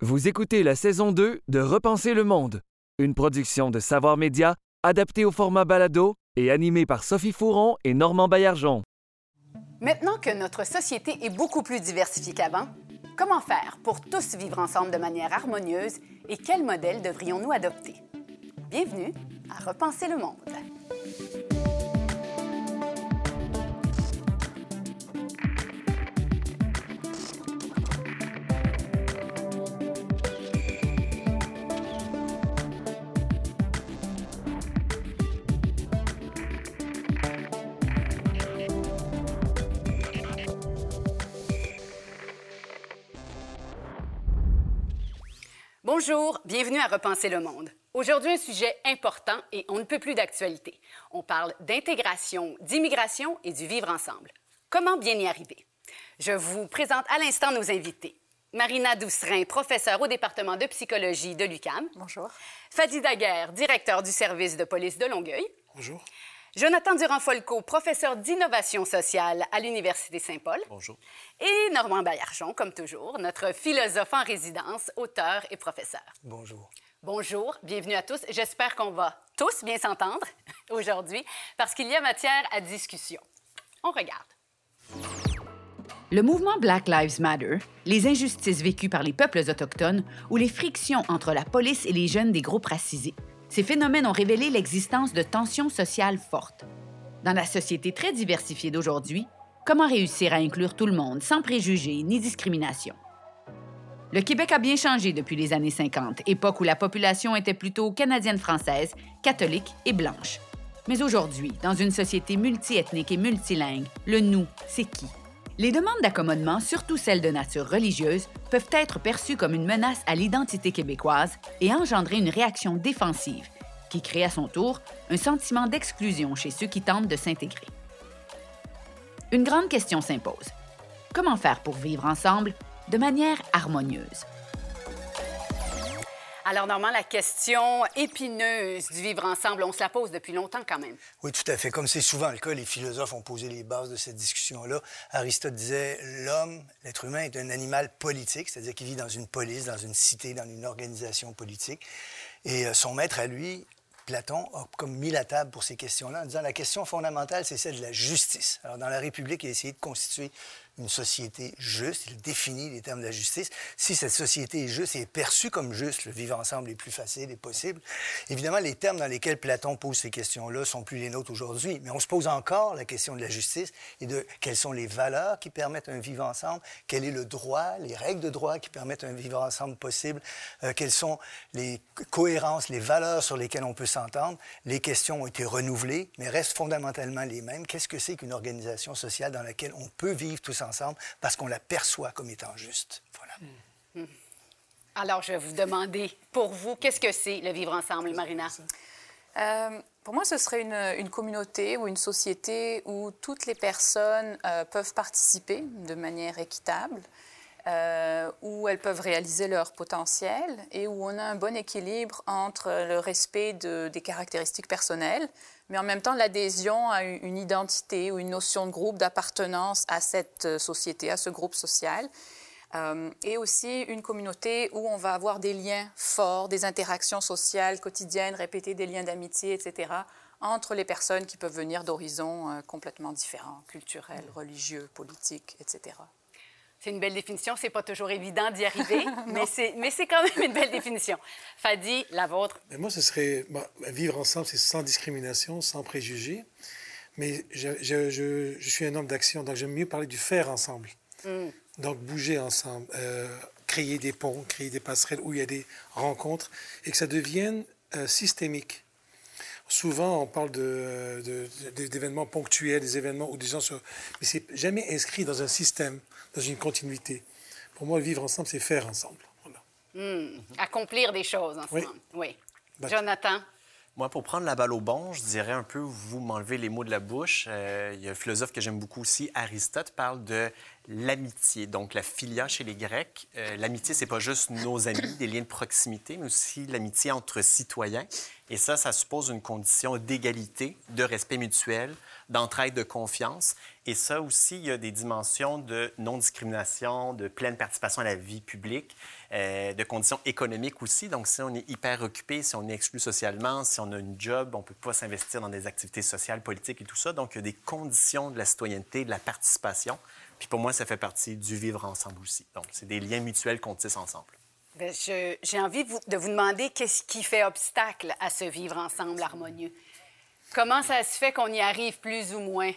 Vous écoutez la saison 2 de Repenser le monde, une production de Savoir Média adaptée au format balado et animée par Sophie Fouron et Normand Baillargeon. Maintenant que notre société est beaucoup plus diversifiée qu'avant, comment faire pour tous vivre ensemble de manière harmonieuse et quel modèle devrions-nous adopter? Bienvenue à Repenser le monde. Bonjour, bienvenue à Repenser le monde. Aujourd'hui, un sujet important et on ne peut plus d'actualité. On parle d'intégration, d'immigration et du vivre ensemble. Comment bien y arriver? Je vous présente à l'instant nos invités. Marina Doucerin, professeure au département de psychologie de l'UCAM. Bonjour. Fadi Daguerre, directeur du service de police de Longueuil. Bonjour. Jonathan Durand-Folco, professeur d'innovation sociale à l'Université Saint-Paul. Bonjour. Et Normand Baillargeon, comme toujours, notre philosophe en résidence, auteur et professeur. Bonjour. Bonjour, bienvenue à tous. J'espère qu'on va tous bien s'entendre aujourd'hui parce qu'il y a matière à discussion. On regarde. Le mouvement Black Lives Matter, les injustices vécues par les peuples autochtones ou les frictions entre la police et les jeunes des groupes racisés ces phénomènes ont révélé l'existence de tensions sociales fortes. Dans la société très diversifiée d'aujourd'hui, comment réussir à inclure tout le monde sans préjugés ni discrimination? Le Québec a bien changé depuis les années 50, époque où la population était plutôt canadienne-française, catholique et blanche. Mais aujourd'hui, dans une société multiethnique et multilingue, le nous, c'est qui? Les demandes d'accommodement, surtout celles de nature religieuse, peuvent être perçues comme une menace à l'identité québécoise et engendrer une réaction défensive qui crée à son tour un sentiment d'exclusion chez ceux qui tentent de s'intégrer. Une grande question s'impose. Comment faire pour vivre ensemble de manière harmonieuse? Alors, Normand, la question épineuse du vivre ensemble, on se la pose depuis longtemps quand même. Oui, tout à fait. Comme c'est souvent le cas, les philosophes ont posé les bases de cette discussion-là. Aristote disait l'homme, l'être humain, est un animal politique, c'est-à-dire qu'il vit dans une police, dans une cité, dans une organisation politique. Et euh, son maître à lui, Platon a comme mis la table pour ces questions-là en disant la question fondamentale, c'est celle de la justice. Alors, dans la République, il a essayé de constituer une société juste. Il définit les termes de la justice. Si cette société est juste et est perçue comme juste, le vivre ensemble est plus facile et possible. Évidemment, les termes dans lesquels Platon pose ces questions-là sont plus les nôtres aujourd'hui, mais on se pose encore la question de la justice et de quelles sont les valeurs qui permettent un vivre ensemble, quel est le droit, les règles de droit qui permettent un vivre ensemble possible, euh, quelles sont les cohérences, les valeurs sur lesquelles on peut s'entendre. Les questions ont été renouvelées, mais restent fondamentalement les mêmes. Qu'est-ce que c'est qu'une organisation sociale dans laquelle on peut vivre tous ensemble? Ensemble parce qu'on la perçoit comme étant juste. Voilà. Hmm. Alors, je vais vous demander, pour vous, qu'est-ce que c'est le vivre ensemble, Marina? Euh, pour moi, ce serait une, une, communauté ou une société où toutes les personnes euh, peuvent participer de manière équitable, euh, où elles peuvent réaliser leur potentiel et où on a un bon équilibre entre le respect de, des caractéristiques personnelles, mais en même temps l'adhésion à une identité ou une notion de groupe, d'appartenance à cette euh, société, à ce groupe social. Euh, et aussi une communauté où on va avoir des liens forts, des interactions sociales quotidiennes, répéter des liens d'amitié, etc., entre les personnes qui peuvent venir d'horizons euh, complètement différents, culturels, religieux, politiques, etc. C'est une belle définition. C'est pas toujours évident d'y arriver, mais c'est mais c'est quand même une belle définition. Fadi, la vôtre. Mais moi, ce serait vivre ensemble, c'est sans discrimination, sans préjugés. Mais je, je, je, suis un homme d'action, donc j'aime mieux parler du faire ensemble. Hmm. Donc bouger ensemble, euh, créer des ponts, créer des passerelles où il y a des rencontres et que ça devienne euh, systémique. Souvent, on parle d'événements de, ponctuels, des événements où des gens se... Mais c'est jamais inscrit dans un système dans une continuité. Pour moi, vivre ensemble, c'est faire ensemble. Hmm. Accomplir des choses ensemble. Oui. Jonathan? Moi, pour prendre la balle au bon, je dirais un peu, vous m'enlevez les mots de la bouche. Euh, il y a un philosophe que j'aime beaucoup aussi, Aristote, parle de l'amitié. Donc, la philia chez les Grecs, euh, l'amitié, c'est pas juste nos amis, des liens de proximité, mais aussi l'amitié entre citoyens. Et ça, ça suppose une condition d'égalité, de respect mutuel, d'entraide, de confiance. Et ça aussi, il y a des dimensions de non-discrimination, de pleine participation à la vie publique, euh, de conditions économiques aussi. Donc, si on est hyper occupé, si on est exclu socialement, si on a une job, on ne peut pas s'investir dans des activités sociales, politiques et tout ça. Donc, il y a des conditions de la citoyenneté, de la participation puis pour moi, ça fait partie du vivre ensemble aussi. Donc, c'est des liens mutuels qu'on tisse ensemble. Bien, J'ai envie de vous, de vous demander qu'est-ce qui fait obstacle à ce vivre ensemble harmonieux. Comment ça se fait qu'on y arrive plus ou moins?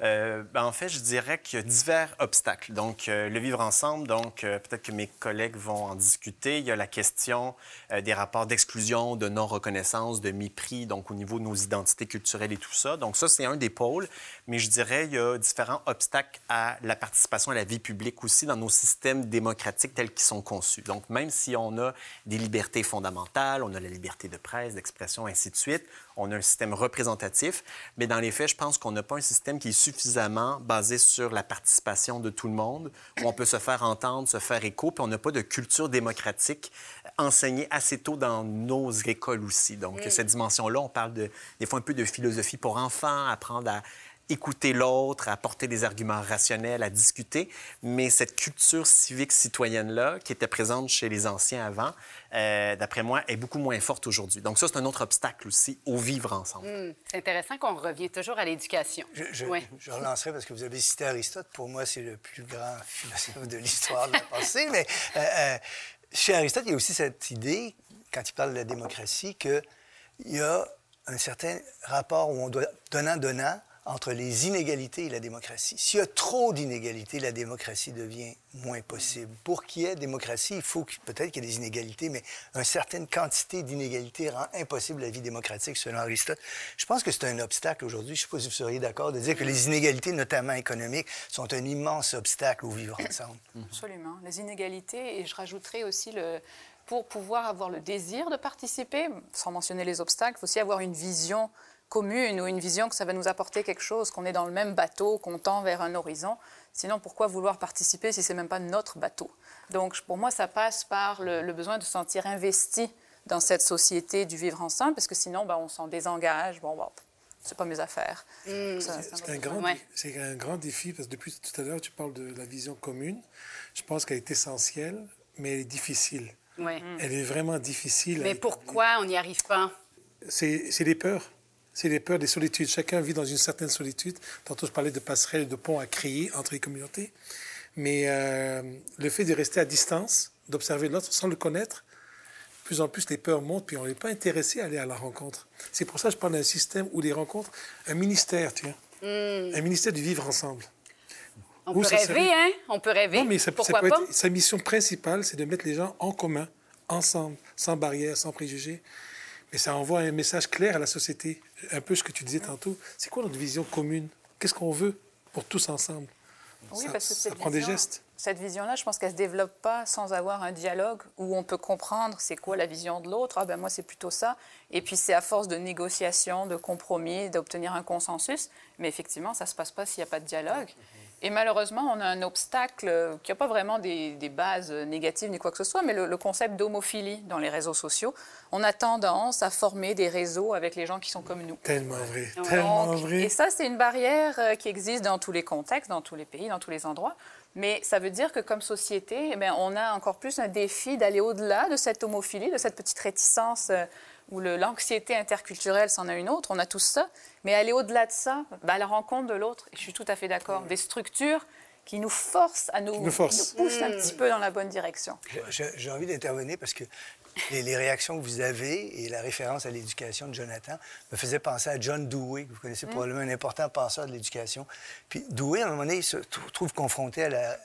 Euh, ben, en fait, je dirais qu'il y a divers obstacles. Donc, euh, le vivre ensemble, donc euh, peut-être que mes collègues vont en discuter. Il y a la question des rapports d'exclusion, de non-reconnaissance, de mépris, donc au niveau de nos identités culturelles et tout ça. Donc, ça, c'est un des pôles. Mais je dirais il y a différents obstacles à la participation à la vie publique aussi dans nos systèmes démocratiques tels qu'ils sont conçus. Donc, même si on a des libertés fondamentales, on a la liberté de presse, d'expression, ainsi de suite, on a un système représentatif, mais dans les faits, je pense qu'on n'a pas un système qui est suffisamment basé sur la participation de tout le monde, où on peut se faire entendre, se faire écho, puis on n'a pas de culture démocratique enseignée assez tôt dans nos écoles aussi. Donc, cette dimension-là, on parle de, des fois un peu de philosophie pour enfants, apprendre à écouter l'autre, à apporter des arguments rationnels, à discuter. Mais cette culture civique citoyenne-là, qui était présente chez les anciens avant, euh, d'après moi, est beaucoup moins forte aujourd'hui. Donc ça, c'est un autre obstacle aussi au vivre ensemble. Hmm, c'est intéressant qu'on revient toujours à l'éducation. Je, je, relancerai parce que vous avez cité Aristote. Pour moi, c'est le plus grand philosophe de l'histoire de la pensée. Mais euh, euh, chez Aristote, il y a aussi cette idée, quand il parle de la démocratie, qu'il y a un certain rapport où on doit donnant-donnant entre les inégalités et la démocratie. S'il y a trop d'inégalités, la démocratie devient moins possible. Pour qu'il y ait démocratie, il faut peut-être qu'il y ait des inégalités, mais une certaine quantité d'inégalités rend impossible la vie démocratique, selon Aristote. Je pense que c'est un obstacle aujourd'hui. Je ne sais pas si vous seriez d'accord de dire que les inégalités, notamment économiques, sont un immense obstacle au vivre ensemble. Absolument. Les inégalités, et je rajouterais aussi le, pour pouvoir avoir le désir de participer, sans mentionner les obstacles, il faut aussi avoir une vision commune ou une vision que ça va nous apporter quelque chose, qu'on est dans le même bateau, qu'on tend vers un horizon. Sinon, pourquoi vouloir participer si c'est même pas notre bateau? Donc, pour moi, ça passe par le, besoin de se sentir investi dans cette société du vivre ensemble, parce que sinon, ben, on s'en désengage. Bon, bon c'est pas mes affaires. Mmh. c'est un, grand, un grand défi, parce que depuis tout à l'heure, tu parles de la vision commune. Je pense qu'elle est essentielle, mais elle est difficile. Ouais. Elle est vraiment difficile. Mais pourquoi on n'y arrive pas? C'est des peurs c'est les peurs des solitudes. Chacun vit dans une certaine solitude. Tantôt, je parlais de passerelles, de ponts à créer entre les communautés. Mais euh, le fait de rester à distance, d'observer l'autre sans le connaître, de plus en plus les peurs montent, puis on n'est pas intéressé à aller à la rencontre. C'est pour ça que je parle d'un système où les rencontres, un ministère, tiens, hmm. un ministère du vivre ensemble. On peut rêver, hein? On peut rêver. Non, mais Pourquoi pas? sa mission principale, c'est de mettre les gens en commun, ensemble, sans barrière, sans préjugés. Et ça envoie un message clair à la société. Un peu ce que tu disais tantôt. C'est quoi notre vision commune? Qu'est-ce qu'on veut pour tous ensemble? Oui, parce que ça prend des gestes. Cette vision-là, je pense qu'elle ne se développe pas sans avoir un dialogue où on peut comprendre c'est quoi la vision de l'autre. Ah ben moi, c'est plutôt ça. Et puis c'est à force de négociation, de compromis, d'obtenir un consensus. Mais effectivement, ça ne se passe pas s'il n'y a pas de dialogue. Et malheureusement, on a un obstacle qui n'a pas vraiment des, bases négatives ni quoi que ce soit, mais le, concept d'homophilie dans les réseaux sociaux. On a tendance à former des réseaux avec les gens qui sont comme nous. Tellement vrai, tellement vrai. Et ça, c'est une barrière euh, qui existe dans tous les contextes, dans tous les pays, dans tous les endroits. Mais ça veut dire que comme société, eh on a encore plus un défi d'aller au-delà de cette homophilie, de cette petite réticence où l'anxiété interculturelle, c'en a une autre, on a tous ça. Mais aller au-delà de ça, bah, à la rencontre de l'autre, je suis tout à fait d'accord, des structures qui nous forcent à nous, nous, poussent un mmh. petit peu dans la bonne direction. J'ai envie d'intervenir parce que les, réactions que vous avez et la référence à l'éducation de Jonathan me faisaient penser à John Dewey, que vous connaissez mmh. probablement un important penseur de l'éducation. Puis Dewey, à un moment donné, se trouve confronté à la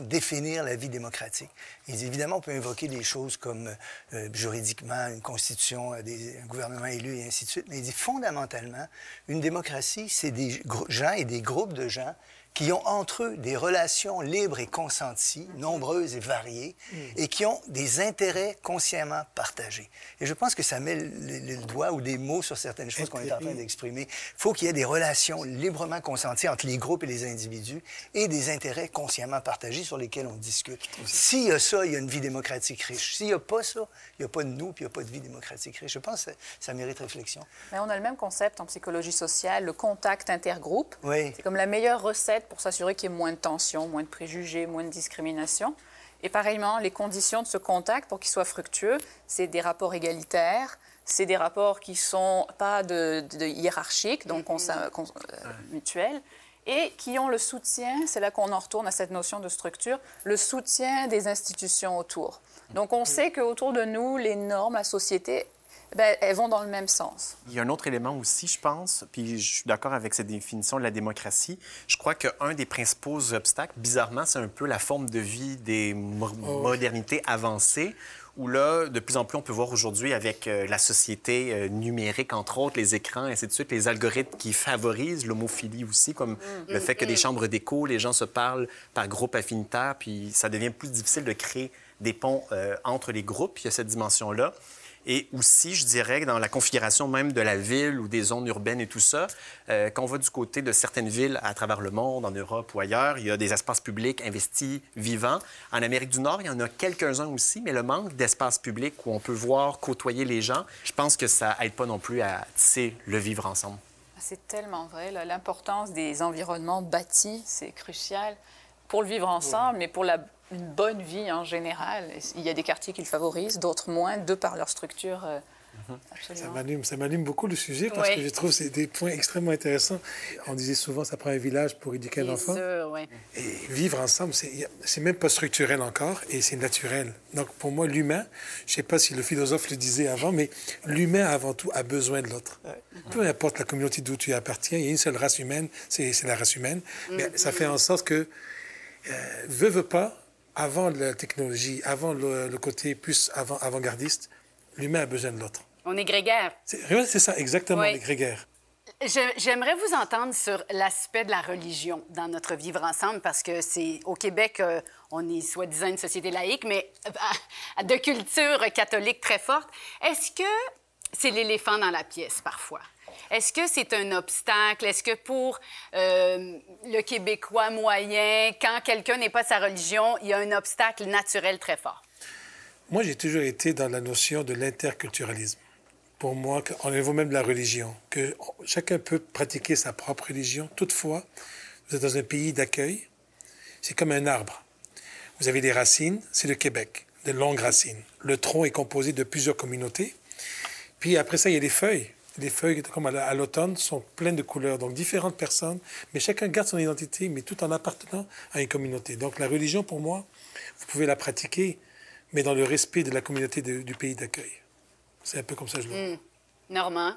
de définir la vie démocratique. évidemment, on peut invoquer des choses comme euh, juridiquement une constitution, euh, un gouvernement élu et ainsi de suite, mais il dit fondamentalement, une démocratie, c'est des gens et des groupes de gens qui ont entre eux des relations libres et consenties, nombreuses et variées, mm. et qui ont des intérêts consciemment partagés. Et je pense que ça met le, doigt ou des mots sur certaines choses qu'on est en train d'exprimer. Il faut qu'il y ait des relations librement consenties entre les groupes et les individus et des intérêts consciemment partagés sur lesquels on discute. S'il y a ça, il y a une vie démocratique riche. S'il n'y a pas ça, il n'y a pas de nous, puis il n'y a pas de vie démocratique riche. Je pense que ça, mérite réflexion. Mais on a le même concept en psychologie sociale, le contact intergroupe. Oui. C'est comme la meilleure recette pour s'assurer qu'il y ait moins de tensions, moins de préjugés, moins de discrimination. Et pareillement, les conditions de ce contact pour qu'il soit fructueux, c'est des rapports égalitaires, c'est des rapports qui sont pas de, hiérarchiques, donc euh, mutuels, et qui ont le soutien, c'est là qu'on en retourne à cette notion de structure, le soutien des institutions autour. Donc on sait qu'autour de nous, les normes, la société, ben, elles vont dans le même sens. Il y a un autre élément aussi, je pense, puis je suis d'accord avec cette définition de la démocratie. Je crois qu'un des principaux obstacles, bizarrement, c'est un peu la forme de vie des oh. modernités avancées, où là, de plus en plus, on peut voir aujourd'hui avec euh, la société euh, numérique, entre autres, les écrans, et ainsi de suite, les algorithmes qui favorisent l'homophilie aussi, comme mm. le fait que des mm. chambres d'écho, les gens se parlent par groupe affinitaire, puis ça devient plus difficile de créer des ponts euh, entre les groupes. Il y a cette dimension-là. Et aussi, je dirais, dans la configuration même de la ville ou des zones urbaines et tout ça, euh, quand on va du côté de certaines villes à travers le monde, en Europe ou ailleurs, il y a des espaces publics investis, vivants. En Amérique du Nord, il y en a quelques-uns aussi, mais le manque d'espaces publics où on peut voir, côtoyer les gens, je pense que ça aide pas non plus à tisser le vivre ensemble. C'est tellement vrai. L'importance des environnements bâtis, c'est crucial pour le vivre ensemble, mais pour la une bonne vie en général. Il y a des quartiers qui le favorisent, d'autres moins, de par leur structure. Euh, mhm. Ça m'anime beaucoup le sujet parce que je trouve que c'est des points extrêmement intéressants. On disait souvent ça prend un village pour éduquer un enfant. Et vivre ensemble, c'est même pas structurel encore et c'est naturel. Donc pour moi, l'humain, je sais pas si le philosophe le disait avant, mais l'humain avant tout a besoin de l'autre. Peu importe la communauté d'où tu appartiens, il y a une seule race humaine, c'est la race humaine. Mais mm. ça fait en sorte que, euh, veut, veut pas, avant la technologie, avant le, côté plus avant, avant-gardiste, l'humain a besoin de l'autre. On est grégaire. C'est ça, exactement, les grégaires. J'aimerais vous entendre sur l'aspect de la religion dans notre vivre ensemble, parce que c'est au Québec, euh, on est soi-disant une société laïque, mais euh, de culture catholique très forte. Est-ce que c'est l'éléphant dans la pièce parfois? Est-ce que c'est un obstacle? Est-ce que pour euh, le Québécois moyen, quand quelqu'un n'est pas de sa religion, il y a un obstacle naturel très fort? Moi, j'ai toujours été dans la notion de l'interculturalisme. Pour moi, au niveau même de la religion, que chacun peut pratiquer sa propre religion. Toutefois, vous êtes dans un pays d'accueil, c'est comme un arbre. Vous avez des racines, c'est le Québec, de longues racines. Le tronc est composé de plusieurs communautés. Puis après ça, il y a des feuilles. Les feuilles, comme à l'automne, sont pleines de couleurs, donc différentes personnes, mais chacun garde son identité, mais tout en appartenant à une communauté. Donc la religion, pour moi, vous pouvez la pratiquer, mais dans le respect de la communauté du pays d'accueil. C'est un peu comme ça que je le vois. Hmm. Normand?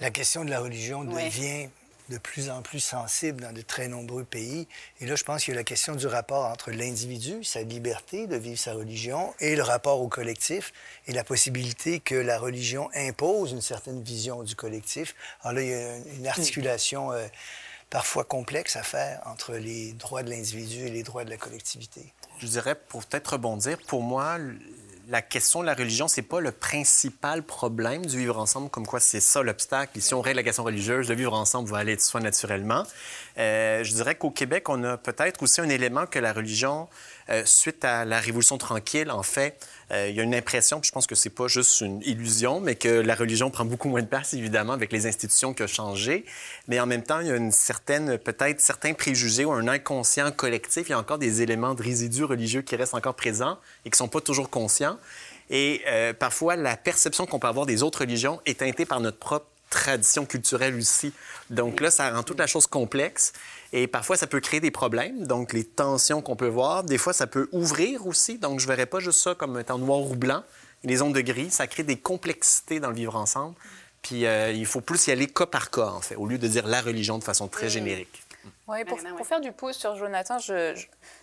La question de la religion devient de plus en plus sensible dans de très nombreux pays. Et là, je pense qu'il y a la question du rapport entre l'individu, sa liberté de vivre sa religion, et le rapport au collectif, et la possibilité que la religion impose une certaine vision du collectif. Alors là, il y a une articulation euh, parfois complexe à faire entre les droits de l'individu et les droits de la collectivité. Je dirais, pour peut-être rebondir, pour moi, la question de la religion, c'est pas le principal problème du vivre ensemble, comme quoi c'est ça l'obstacle. Si on règle la question religieuse, le vivre ensemble va aller de soi naturellement. Euh, je dirais qu'au Québec, on a peut-être aussi un élément que la religion, euh, suite à la Révolution tranquille, en fait, euh, il y a une impression, puis je pense que c'est pas juste une illusion, mais que la religion prend beaucoup moins de place, évidemment, avec les institutions qui ont changé. Mais en même temps, il y a une certaine, peut-être certains préjugés ou un inconscient collectif. Il y a encore des éléments de résidus religieux qui restent encore présents et qui sont pas toujours conscients. Et euh, parfois, la perception qu'on peut avoir des autres religions est teintée par notre propre tradition culturelle aussi. Donc là, ça rend toute la chose complexe. Et parfois, ça peut créer des problèmes, donc les tensions qu'on peut voir. Des fois, ça peut ouvrir aussi. Donc, je ne verrais pas juste ça comme étant noir ou blanc. Les ondes de gris, ça crée des complexités dans le vivre ensemble. Puis, euh, il faut plus y aller cas par cas, en fait, au lieu de dire la religion de façon très générique. Oui, pour, pour, faire du pouce sur Jonathan, je,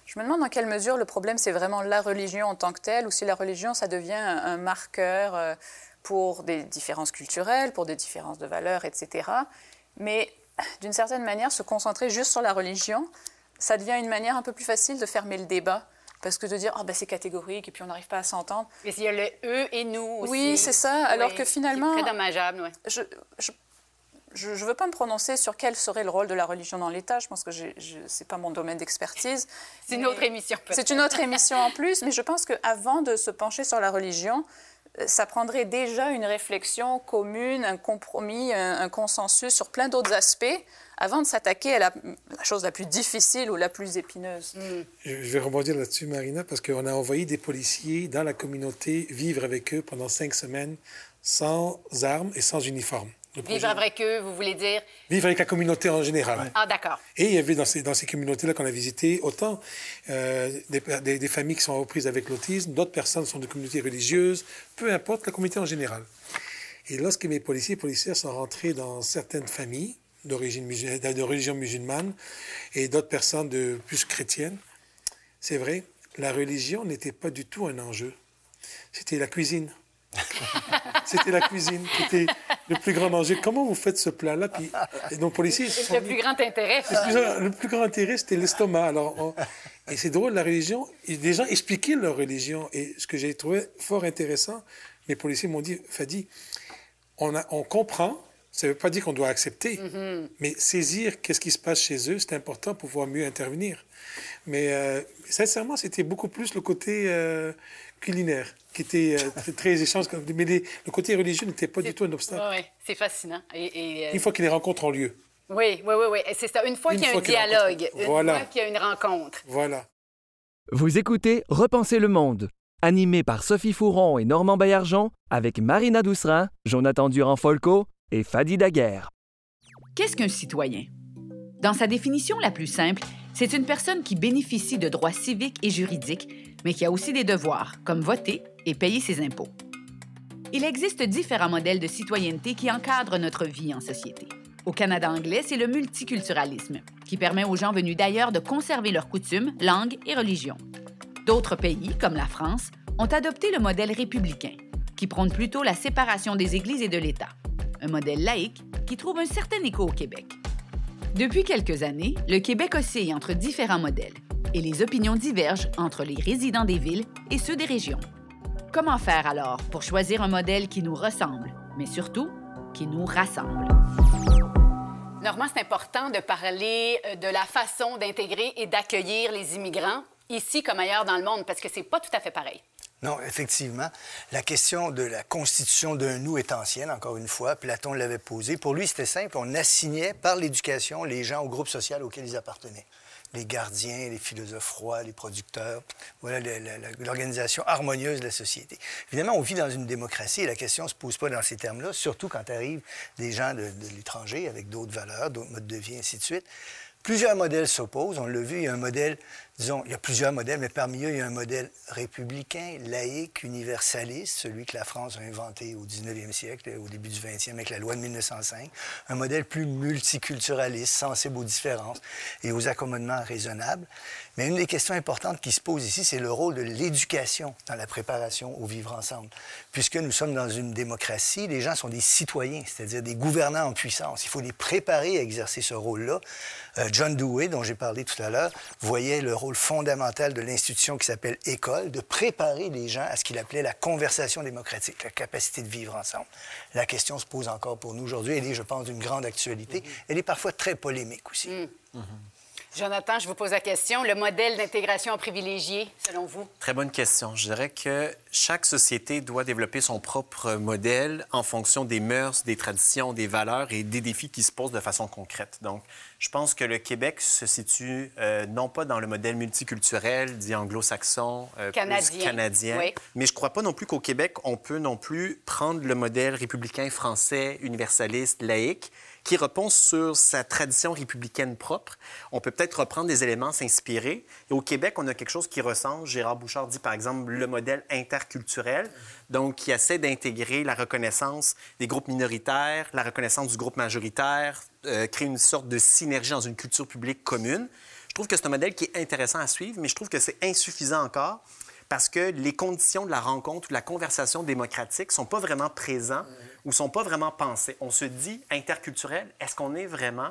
je, me demande dans quelle mesure le problème, c'est vraiment la religion en tant que telle, ou si la religion, ça devient un, marqueur euh, pour des différences culturelles, pour des différences de valeurs, etc. Mais d'une certaine manière, se concentrer juste sur la religion, ça devient une manière un peu plus facile de fermer le débat. Parce que de dire, oh, ben, c'est catégorique et puis on n'arrive pas à s'entendre. Mais il y a le eux et nous aussi. Oui, c'est ça. Alors que finalement. C'est très dommageable, oui. Je, je ne veux pas me prononcer sur quel serait le rôle de la religion dans l'État. Je pense que ce n'est pas mon domaine d'expertise. c'est une autre émission. C'est une autre émission en plus, mais je pense qu'avant de se pencher sur la religion, ça prendrait déjà une réflexion commune, un compromis, un, consensus sur plein d'autres aspects avant de s'attaquer à la, chose la plus difficile ou la plus épineuse. Mm. Je vais rebondir là-dessus, Marina, parce qu'on a envoyé des policiers dans la communauté vivre avec eux pendant cinq semaines sans armes et sans uniforme. Vivre avec eux, vous voulez dire? Vivre avec la communauté en général. Ah, d'accord. Et il y avait dans ces, dans ces communautés-là qu'on a visitées, autant euh, des, des, familles qui sont aux prises avec l'autisme, d'autres personnes sont de communautés religieuses, peu importe la communauté en général. Et lorsque mes policiers et policières sont rentrés dans certaines familles d'origine de religion musulmane et d'autres personnes de plus chrétiennes, c'est vrai, la religion n'était pas du tout un enjeu. C'était la cuisine. C'était la cuisine qui était le plus grand danger. Comment vous faites ce plat-là? Puis, et donc, pour ici, le plus grand intérêt. Le plus, grand intérêt, c'était l'estomac. Alors, et c'est drôle, la religion. Les gens expliquaient leur religion. Et ce que j'ai trouvé fort intéressant, mes policiers m'ont dit, Fadi, on, a, on comprend. Ça ne veut pas dire qu'on doit accepter, mm-hmm. mais saisir qu'est-ce qui se passe chez eux, c'est important pour pouvoir mieux intervenir. Mais euh, sincèrement, c'était beaucoup plus le côté euh, culinaire qui était euh, très échange. Mais le côté religieux n'était pas du tout un obstacle. Oui, c'est fascinant. Et, euh, Une fois que les rencontres ont lieu. Oui, oui, oui, oui. C'est ça. Une fois qu'il y a un dialogue, une fois qu'il y a une rencontre. Voilà. Vous écoutez Repenser le monde, animé par Sophie Fouron et Normand Baillargeon, avec Marina Doucerin, Jonathan Durand-Folco et Fadi Daguerre. Qu'est-ce qu'un citoyen? Dans sa définition la plus simple, c'est une personne qui bénéficie de droits civiques et juridiques, mais qui a aussi des devoirs, comme voter et payer ses impôts. Il existe différents modèles de citoyenneté qui encadrent notre vie en société. Au Canada anglais, c'est le multiculturalisme, qui permet aux gens venus d'ailleurs de conserver leurs coutumes, langues et religions. D'autres pays, comme la France, ont adopté le modèle républicain, qui prône plutôt la séparation des églises et de l'État, un modèle laïque qui trouve un certain écho au Québec. Depuis quelques années, le Québec oscille entre différents modèles et les opinions divergent entre les résidents des villes et ceux des régions. Comment faire alors pour choisir un modèle qui nous ressemble, mais surtout qui nous rassemble? Normand, c'est important de parler euh, de la façon d'intégrer et d'accueillir les immigrants ici comme ailleurs dans le monde, parce que c'est pas tout à fait pareil. Non, effectivement. La question de la constitution d'un nous est ancienne, encore une fois. Platon l'avait posée. Pour lui, c'était simple. On assignait par l'éducation les gens au groupe social auquel ils appartenaient. Les gardiens, les philosophes rois, les producteurs. Voilà l'organisation harmonieuse de la société. Évidemment, on vit dans une démocratie et la question ne se pose pas dans ces termes-là, surtout quand arrivent des gens de, de l'étranger avec d'autres valeurs, d'autres modes de vie, ainsi de suite. Plusieurs modèles s'opposent. On l'a vu, il y a un modèle disons, il y a plusieurs modèles, mais parmi eux, il y a un modèle républicain, laïque, universaliste, celui que la France a inventé au 19e siècle, au début du 20e, avec la loi de 1905. Un modèle plus multiculturaliste, sensible aux différences et aux accommodements raisonnables. Mais une des questions importantes qui se pose ici, c'est le rôle de l'éducation dans la préparation au vivre ensemble. Puisque nous sommes dans une démocratie, les gens sont des citoyens, c'est-à-dire des gouvernants en puissance. Il faut les préparer à exercer ce rôle-là. Euh, John Dewey, dont j'ai parlé tout à l'heure, voyait le rôle fondamental de l'institution qui s'appelle école, de préparer les gens à ce qu'il appelait la conversation démocratique, la capacité de vivre ensemble. La question se pose encore pour nous aujourd'hui. Elle est, je pense, d'une grande actualité. Elle est parfois très polémique aussi. Mm. Mm-hmm. Jonathan, je vous pose la question. Le modèle d'intégration privilégié, selon vous? Très bonne question. Je dirais que chaque société doit développer son propre modèle en fonction des mœurs, des traditions, des valeurs et des défis qui se posent de façon concrète. Donc, je pense que le Québec se situe euh, non pas dans le modèle multiculturel, dit anglo-saxon, euh, canadien, canadien mais je ne crois pas non plus qu'au Québec, on peut non plus prendre le modèle républicain français, universaliste, laïque, qui repose sur sa tradition républicaine propre. On peut peut-être reprendre des éléments, s'inspirer. Et au Québec, on a quelque chose qui ressemble. Gérard Bouchard dit, par exemple, le modèle interculturel, donc qui essaie d'intégrer la reconnaissance des groupes minoritaires, la reconnaissance du groupe majoritaire, euh, créer une sorte de synergie dans une culture publique commune. Je trouve que c'est un modèle qui est intéressant à suivre, mais je trouve que c'est insuffisant encore parce que les conditions de la rencontre ou de la conversation démocratique sont pas vraiment présents ou sont pas vraiment pensés. On se dit interculturel, est-ce qu'on est vraiment?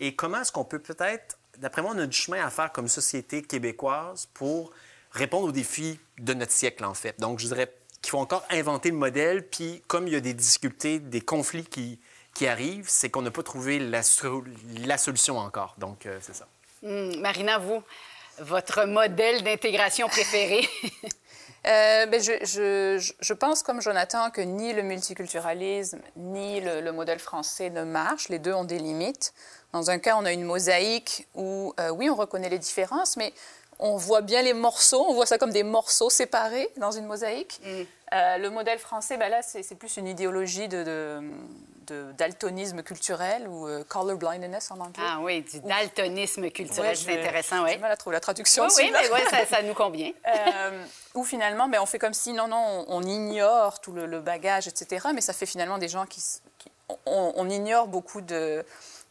Et comment est-ce qu'on peut peut-être, d'après moi, on a du chemin à faire comme société québécoise pour répondre aux défis de notre siècle, en fait. Donc, je dirais qu'il faut encore inventer le modèle, puis comme il y a des difficultés, des conflits qui, qui arrivent, c'est qu'on n'a pas trouvé la, la, solution encore. Donc, euh, c'est ça. Hmm, Marina, vous, votre modèle d'intégration préféré? Euh, ben je, je, je, pense, comme Jonathan, que ni le multiculturalisme ni le, le, modèle français ne marchent. Les deux ont des limites. Dans un cas, on a une mosaïque où, euh, oui, on reconnaît les différences, mais on voit bien les morceaux, on voit ça comme des morceaux séparés dans une mosaïque. Mm. Euh, le modèle français, ben là, c'est plus une idéologie de, de, daltonisme culturel ou euh, color blindness en anglais. Ah oui, du daltonisme culturel, c'est intéressant, oui. J'ai mal à trouver la traduction. Oui, oui mais ouais, ça, ça, nous convient. euh, ou finalement, ben, on fait comme si, non, non, on, ignore tout le, bagage, etc. Mais ça fait finalement des gens qui... qui on, on, ignore beaucoup de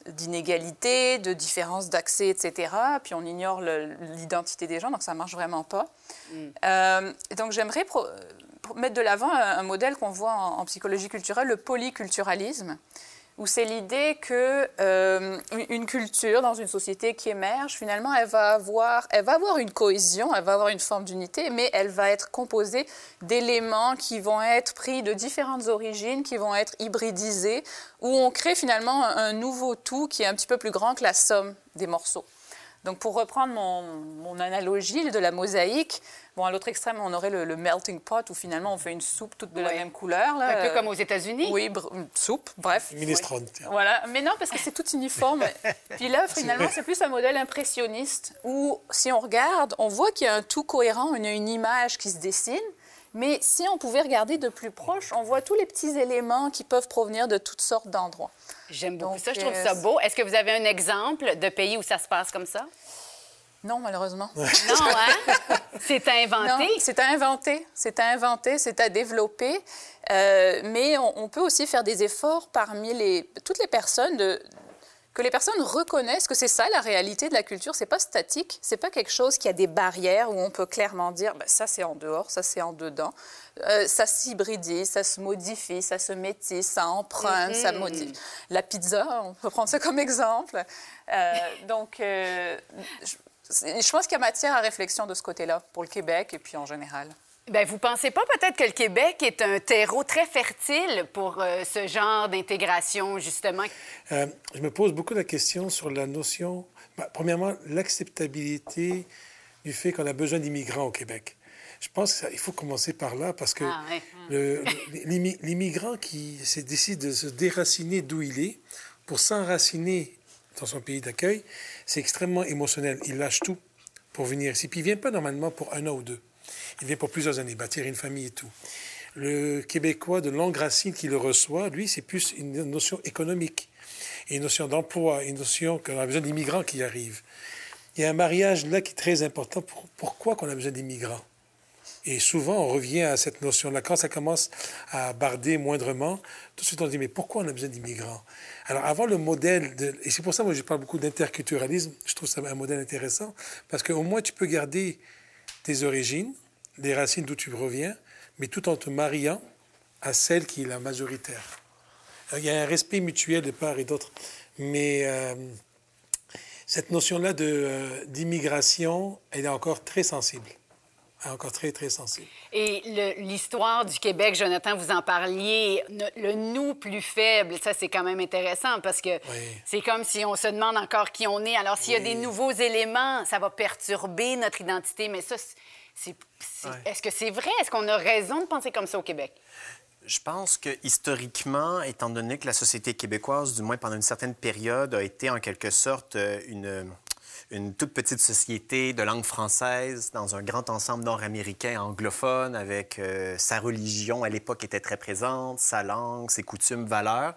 d'inégalités, de différences d'accès, etc. Puis on ignore l'identité des gens, donc ça marche vraiment pas. Mm. Euh, donc j'aimerais mettre de l'avant un, un, modèle qu'on voit en, en, psychologie culturelle, le polyculturalisme, où c'est l'idée que euh, une culture dans une société qui émerge, finalement, elle va avoir, elle va avoir une cohésion, elle va avoir une forme d'unité, mais elle va être composée d'éléments qui vont être pris de différentes origines, qui vont être hybridisés, où on crée finalement un nouveau tout qui est un petit peu plus grand que la somme des morceaux. Donc, pour reprendre mon, mon analogie de la mosaïque, bon, à l'autre extrême, on aurait le, le, melting pot où finalement on fait une soupe toute de la même couleur. Là. Un peu comme aux États-Unis. Oui, soupe, bref. Minestrone. Oui. Voilà, mais non, parce que c'est tout uniforme. Puis là, finalement, c'est plus un modèle impressionniste où, si on regarde, on voit qu'il y a un tout cohérent, une, une image qui se dessine. Mais si on pouvait regarder de plus proche, on voit tous les petits éléments qui peuvent provenir de toutes sortes d'endroits. J'aime beaucoup Donc, ça, je trouve ça beau. Est-ce que vous avez un exemple de pays où ça se passe comme ça? Non, malheureusement. Non, hein? C'est à inventer. C'est à inventer. C'est à inventer, c'est à développer. Euh, mais on, on, peut aussi faire des efforts parmi les, toutes les personnes de, que les personnes reconnaissent que c'est ça la réalité de la culture. C'est pas statique, c'est pas quelque chose qui a des barrières où on peut clairement dire ben, ça c'est en dehors, ça c'est en dedans. Euh, ça s'hybridise, ça se modifie, ça se métisse, ça emprunte, mm -hmm. ça modifie. La pizza, on peut prendre ça comme exemple. Euh, donc, euh, je, je pense qu'il y a matière à réflexion de ce côté-là pour le Québec et puis en général. Bien, vous pensez pas peut-être que le Québec est un terreau très fertile pour euh, ce genre d'intégration, justement? Euh, je me pose beaucoup la question sur la notion, bah, premièrement, l'acceptabilité du fait qu'on a besoin d'immigrants au Québec. Je pense qu'il faut commencer par là parce que ah, ouais. l'immigrant qui décide de se déraciner d'où il est pour s'enraciner dans son pays d'accueil, c'est extrêmement émotionnel. Il lâche tout pour venir ici. Puis il ne vient pas normalement pour un an ou deux. Il vient pour plusieurs années, bâtir une famille et tout. Le Québécois de longue racine qui le reçoit, lui, c'est plus une notion économique, une notion d'emploi, une notion qu'on a besoin d'immigrants qui arrivent. Il y a un mariage là qui est très important. Pour, pourquoi qu'on a besoin d'immigrants? Et souvent, on revient à cette notion-là. Quand ça commence à barder moindrement, tout de suite, on dit, mais pourquoi on a besoin d'immigrants? Alors, avant le modèle, de, et c'est pour ça que moi, je parle beaucoup d'interculturalisme, je trouve ça un modèle intéressant, parce qu'au moins, tu peux garder tes origines, les racines d'où tu reviens, mais tout en te mariant à celle qui est la majoritaire. Il y a un respect mutuel de part et d'autre, mais euh, cette notion-là euh, d'immigration, elle est encore très sensible. Est encore très, très sensible. Et l'histoire du Québec, Jonathan, vous en parliez, le nous plus faible, ça c'est quand même intéressant parce que oui. c'est comme si on se demande encore qui on est. Alors s'il oui. y a des nouveaux éléments, ça va perturber notre identité, mais ça, est, est, ouais. est-ce que c'est vrai? Est-ce qu'on a raison de penser comme ça au Québec? Je pense que historiquement, étant donné que la société québécoise, du moins pendant une certaine période, a été en quelque sorte euh, une, une toute petite société de langue française dans un grand ensemble nord-américain anglophone avec euh, sa religion à l'époque était très présente, sa langue, ses coutumes, valeurs.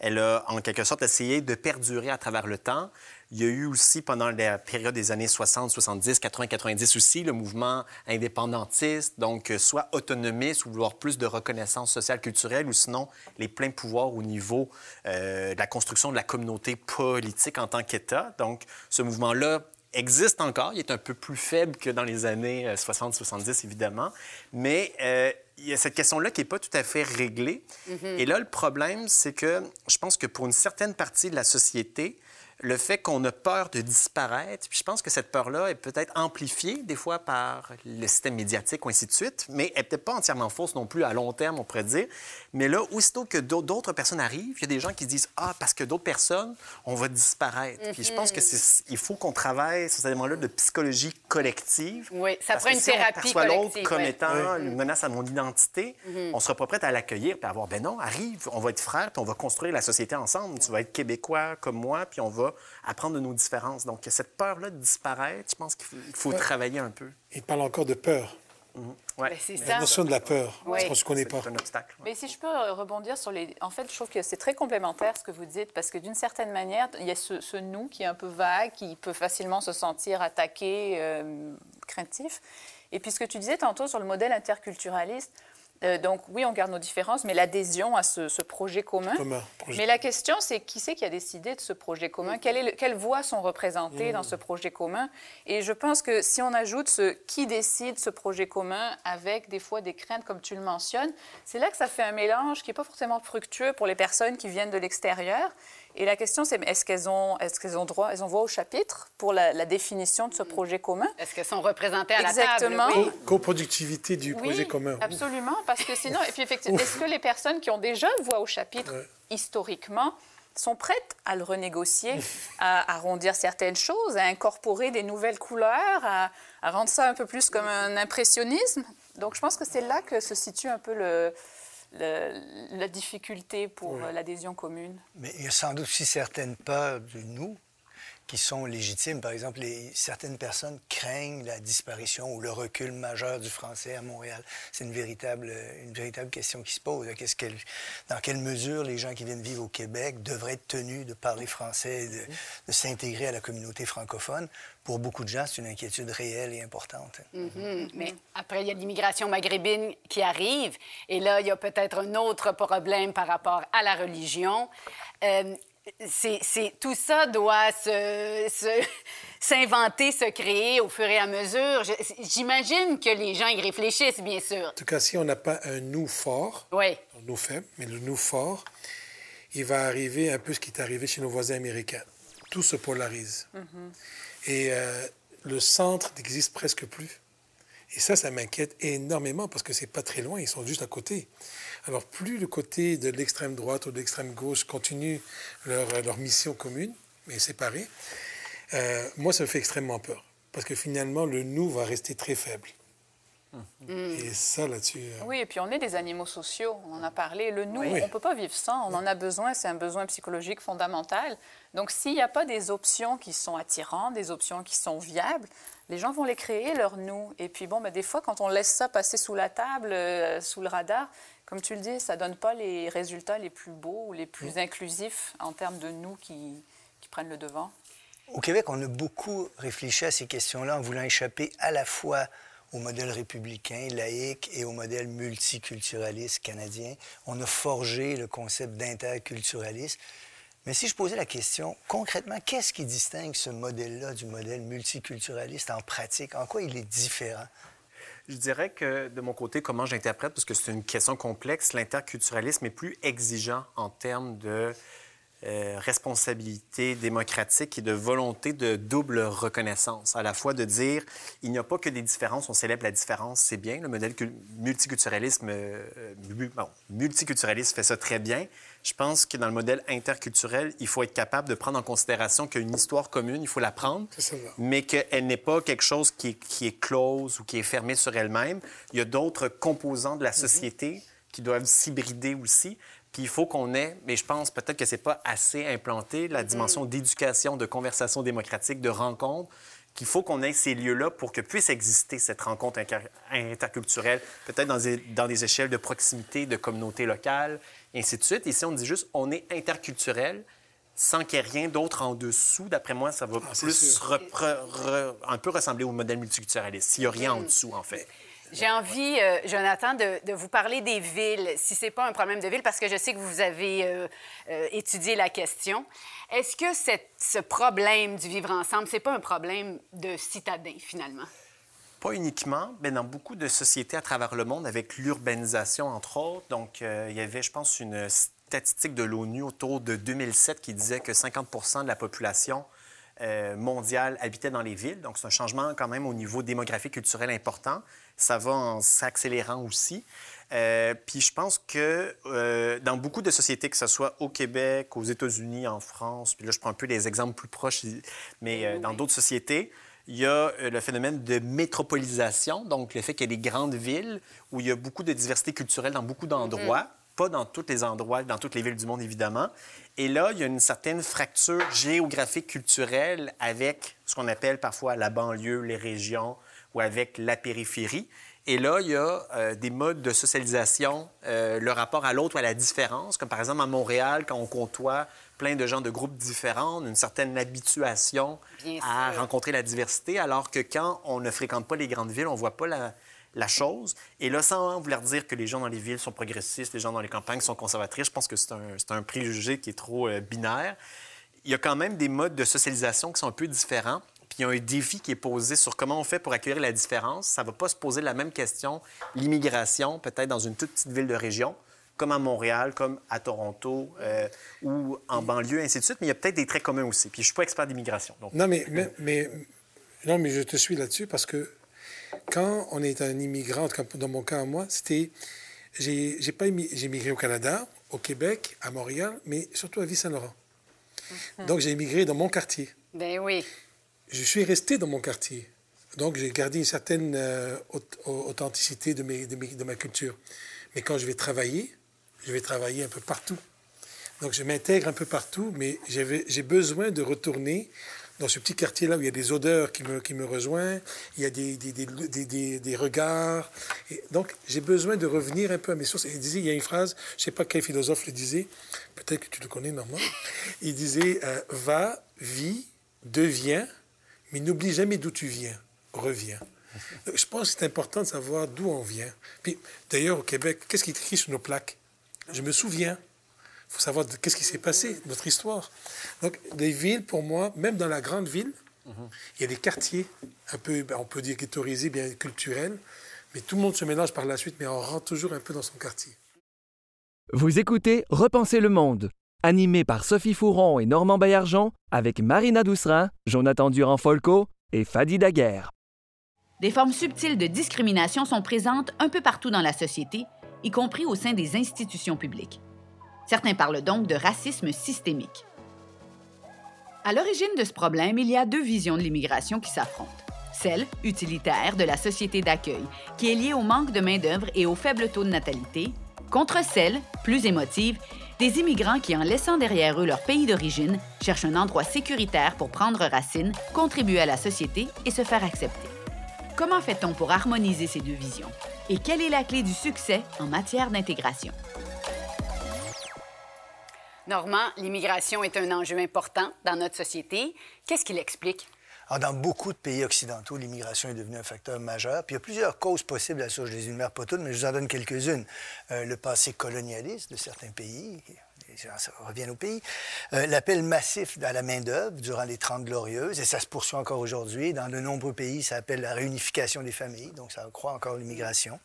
Elle a en quelque sorte essayé de perdurer à travers le temps. Il y a eu aussi, pendant la période des années 60, 70, 80, 90 aussi, le mouvement indépendantiste, donc euh, soit autonomiste ou vouloir plus de reconnaissance sociale, culturelle, ou sinon les pleins pouvoirs au niveau euh, de la construction de la communauté politique en tant qu'État. Donc, ce mouvement-là existe encore. Il est un peu plus faible que dans les années 60-70, euh, évidemment. Mais euh, il y a cette question-là qui n'est pas tout à fait réglée. Mm-hmm. Et là, le problème, c'est que je pense que pour une certaine partie de la société, le fait qu'on a peur de disparaître. Puis je pense que cette peur-là est peut-être amplifiée des fois par le système médiatique ou ainsi de suite, mais elle n'est peut-être pas entièrement fausse non plus à long terme, on pourrait dire. Mais là, aussitôt que d'autres personnes arrivent, il y a des gens qui disent Ah, parce que d'autres personnes, on va disparaître. Puis je pense que c'est, il faut qu'on travaille sur cet élément-là de psychologie collective. Oui, ça prend une thérapie collective. l'autre comme étant une menace à mon identité, mm-hmm. on ne sera pas prêt à l'accueillir puis à avoir Ben non, arrive, on va être frères puis on va construire la société ensemble. Tu vas être québécois comme moi puis on va apprendre de nos différences. Donc, cette peur-là de disparaître, je pense qu'il faut, travailler un peu. Il parle encore de peur. Ouais. Ben, c'est La notion de la peur, je pense qu'on n'est pas. un obstacle. Mais si je peux rebondir sur les... En fait, je trouve que c'est très complémentaire ce que vous dites, parce que d'une certaine manière, il y a ce, nous qui est un peu vague, qui peut facilement se sentir attaqué, euh, craintif. Et puis ce que tu disais tantôt sur le modèle interculturaliste, euh, donc oui, on garde nos différences, mais l'adhésion à ce, projet commun. Mais la question, c'est qui c'est qui a décidé de ce projet commun? Quelle, quelles voix sont représentées dans mmh. ce projet commun? Et je pense que si on ajoute ce qui décide ce projet commun avec des fois des craintes, comme tu le mentionnes, c'est là que ça fait un mélange qui n'est pas forcément fructueux pour les personnes qui viennent de l'extérieur. Et la question, c'est est-ce qu'elles ont, est qu'elles ont droit, elles ont voix au chapitre pour la, définition de ce projet commun? Est-ce qu'elles sont représentées à la table? Exactement. Coproductivité du projet commun. Absolument, parce que sinon, et puis effectivement, est-ce que les personnes qui ont déjà voix au chapitre historiquement sont prêtes à le renégocier, à arrondir certaines choses, à incorporer des nouvelles couleurs, à, à rendre ça un peu plus comme un impressionnisme? Donc, je pense que c'est là que se situe un peu le, la difficulté pour l'adhésion commune. Mais il y a sans doute aussi certaines peurs de nous qui sont légitimes. Par exemple, certaines personnes craignent la disparition ou le recul majeur du français à Montréal. C'est une véritable, une véritable question qui se pose. Dans quelle mesure les gens qui viennent vivre au Québec devraient être tenus de parler français et de, de s'intégrer à la communauté francophone? Pour beaucoup de gens, c'est une inquiétude réelle et importante. Mm-hmm. Mais après, il y a l'immigration maghrébine qui arrive. Et là, il y a peut-être un autre problème par rapport à la religion. Euh, c'est, tout ça doit s'inventer, se, créer au fur et à mesure. j'imagine que les gens y réfléchissent, bien sûr. En tout cas, si on n'a pas un nous fort, oui. un nous faible, mais le nous fort, il va arriver un peu ce qui est arrivé chez nos voisins américains. Tout se polarise. Mm-hmm. Et euh, le centre n'existe presque plus. Et ça, ça m'inquiète énormément parce que c'est pas très loin, ils sont juste à côté. Alors plus le côté de l'extrême droite ou de l'extrême gauche continue leur, leur, mission commune, mais séparée, euh, moi ça me fait extrêmement peur. Parce que finalement, le nous va rester très faible. Mm. Et ça, là-dessus. Euh, oui, et puis on est des animaux sociaux, on en a parlé. Le nous, on ne peut pas vivre sans, on en a besoin, c'est un besoin psychologique fondamental. Donc s'il n'y a pas des options qui sont attirantes, des options qui sont viables, les gens vont les créer, leur nous. Et puis bon, ben, des fois, quand on laisse ça passer sous la table, euh, sous le radar, comme tu le dis, ça ne donne pas les résultats les plus beaux ou les plus inclusifs en termes de nous qui, prennent le devant. Au Québec, on a beaucoup réfléchi à ces questions-là en voulant échapper à la fois au modèle républicain, laïque et au modèle multiculturaliste canadien. On a forgé le concept d'interculturalisme. Mais si je posais la question, concrètement, qu'est-ce qui distingue ce modèle-là du modèle multiculturaliste en pratique? En quoi il est différent? Je dirais que de mon côté, comment j'interprète, parce que c'est une question complexe, l'interculturalisme est plus exigeant en termes de euh, responsabilité démocratique et de volonté de double reconnaissance, à la fois de dire il n'y a pas que des différences, on célèbre la différence, c'est bien, le modèle multiculturalisme, euh, bon, multiculturalisme fait ça très bien. Je pense que dans le modèle interculturel, il faut être capable de prendre en considération qu'une histoire commune, il faut la prendre, mais qu'elle n'est pas quelque chose qui est, qui est close ou qui est fermé sur elle-même. Il y a d'autres composants de la mhm. société qui doivent s'hybrider aussi. Puis il faut qu'on ait, mais je pense peut-être que c'est pas assez implanté, la dimension d'éducation, de conversation démocratique, de rencontre, qu'il faut qu'on ait ces lieux-là pour que puisse exister cette rencontre interculturelle, peut-être dans des, dans des échelles de proximité, de communauté locale, et ainsi de suite. Ici, on dit juste, on est interculturel, sans qu'il y ait rien d'autre en dessous. D'après moi, ça va ah, plus un peu ressembler au modèle multiculturaliste, s'il n'y a rien en dessous, en fait. J'ai envie, euh, Jonathan, de, vous parler des villes, si ce n'est pas un problème de ville, parce que je sais que vous avez euh, euh, étudié la question. Est-ce que ce problème du vivre ensemble, c'est pas un problème de citadins, finalement? Pas uniquement, mais dans beaucoup de sociétés à travers le monde, avec l'urbanisation, entre autres. Donc, il y avait, je pense, une statistique de l'ONU autour de 2007 qui disait que 50% de la population mondiale habitait dans les villes. Donc, c'est un changement quand même au niveau démographique culturel important ça va en s'accélérant aussi. Euh, puis je pense que euh, dans beaucoup de sociétés, que ce soit au Québec, aux États-Unis, en France, puis là je prends un peu les exemples plus proches, mais euh, dans d'autres sociétés, il y a le phénomène de métropolisation, donc le fait qu'il y a des grandes villes où il y a beaucoup de diversité culturelle dans beaucoup d'endroits, mm-hmm. pas dans tous les endroits, dans toutes les villes du monde évidemment. Et là, il y a une certaine fracture géographique culturelle avec ce qu'on appelle parfois la banlieue, les régions, ou avec la périphérie. Et là, il y a euh, des modes de socialisation, euh, le rapport à l'autre ou à la différence, comme par exemple à Montréal, quand on côtoie plein de gens de groupes différents, une certaine habituation à rencontrer la diversité, alors que quand on ne fréquente pas les grandes villes, on ne voit pas la, la, chose. Et là, sans vouloir dire que les gens dans les villes sont progressistes, les gens dans les campagnes sont conservatrices, je pense que c'est un, un, préjugé qui est trop euh, binaire. Il y a quand même des modes de socialisation qui sont un peu différents. Puis il y a un défi qui est posé sur comment on fait pour accueillir la différence. Ça ne va pas se poser la même question, l'immigration, peut-être dans une toute petite ville de région, comme à Montréal, comme à Toronto euh, ou en banlieue, ainsi de suite. Mais il y a peut-être des traits communs aussi. Puis je ne suis pas expert d'immigration. Donc... Non, mais, mais, non, mais je te suis là-dessus parce que quand on est un immigrant, dans mon cas à moi, c'était. J'ai pas j'ai immigré au Canada, au Québec, à Montréal, mais surtout à Ville-Saint-Laurent. Mhm. Donc j'ai immigré dans mon quartier. Ben oui je suis resté dans mon quartier. Donc, j'ai gardé une certaine euh, authenticité de, mes, de, ma culture. Mais quand je vais travailler, je vais travailler un peu partout. Donc, je m'intègre un peu partout, mais j'ai besoin de retourner dans ce petit quartier-là où il y a des odeurs qui me, qui me rejoignent, il y a des, des, des, des regards. Donc, j'ai besoin de revenir un peu à mes sources. il disait, il y a une phrase, je ne sais pas quel philosophe le disait, peut-être que tu le connais, normalement. Il disait, euh, va, vis, deviens, mais n'oublie jamais d'où tu viens. Reviens. Je pense que c'est important de savoir d'où on vient. D'ailleurs, au Québec, qu'est-ce qui est écrit sur nos plaques? Je me souviens. Il faut savoir qu'est-ce qui s'est passé, notre histoire. Donc, les villes, pour moi, même dans la grande ville, il y a des quartiers, un peu, ben, on peut dire ghettoisés, bien culturels, mais tout le monde se mélange par la suite, mais on rentre toujours un peu dans son quartier. Vous écoutez Repenser le monde animé par Sophie Fouron et Normand Baillargeon, avec Marina Doucerin, Jonathan Durand-Folco et Fadi Daguerre. Des formes subtiles de discrimination sont présentes un peu partout dans la société, y compris au sein des institutions publiques. Certains parlent donc de racisme systémique. À l'origine de ce problème, il y a deux visions de l'immigration qui s'affrontent. Celle, utilitaire, de la société d'accueil, qui est liée au manque de main-d'œuvre et au faible taux de natalité, contre celle, plus émotive, des immigrants qui, en laissant derrière eux leur pays d'origine, cherchent un endroit sécuritaire pour prendre racine, contribuer à la société et se faire accepter. Comment fait-on pour harmoniser ces deux visions? Et quelle est la clé du succès en matière d'intégration? Normand, l'immigration est un enjeu important dans notre société. Qu'est-ce qu'il explique? dans beaucoup de pays occidentaux, l'immigration est devenue un facteur majeur. Puis il y a plusieurs causes possibles à ça. Je les énumère pas toutes, mais je vous en donne quelques-unes. Euh, le passé colonialiste de certains pays, ça revient au pays. Euh, l'appel massif à la main-d'œuvre durant les Trente Glorieuses, et ça se poursuit encore aujourd'hui. Dans de nombreux pays, ça appelle la réunification des familles, donc ça accroît encore l'immigration.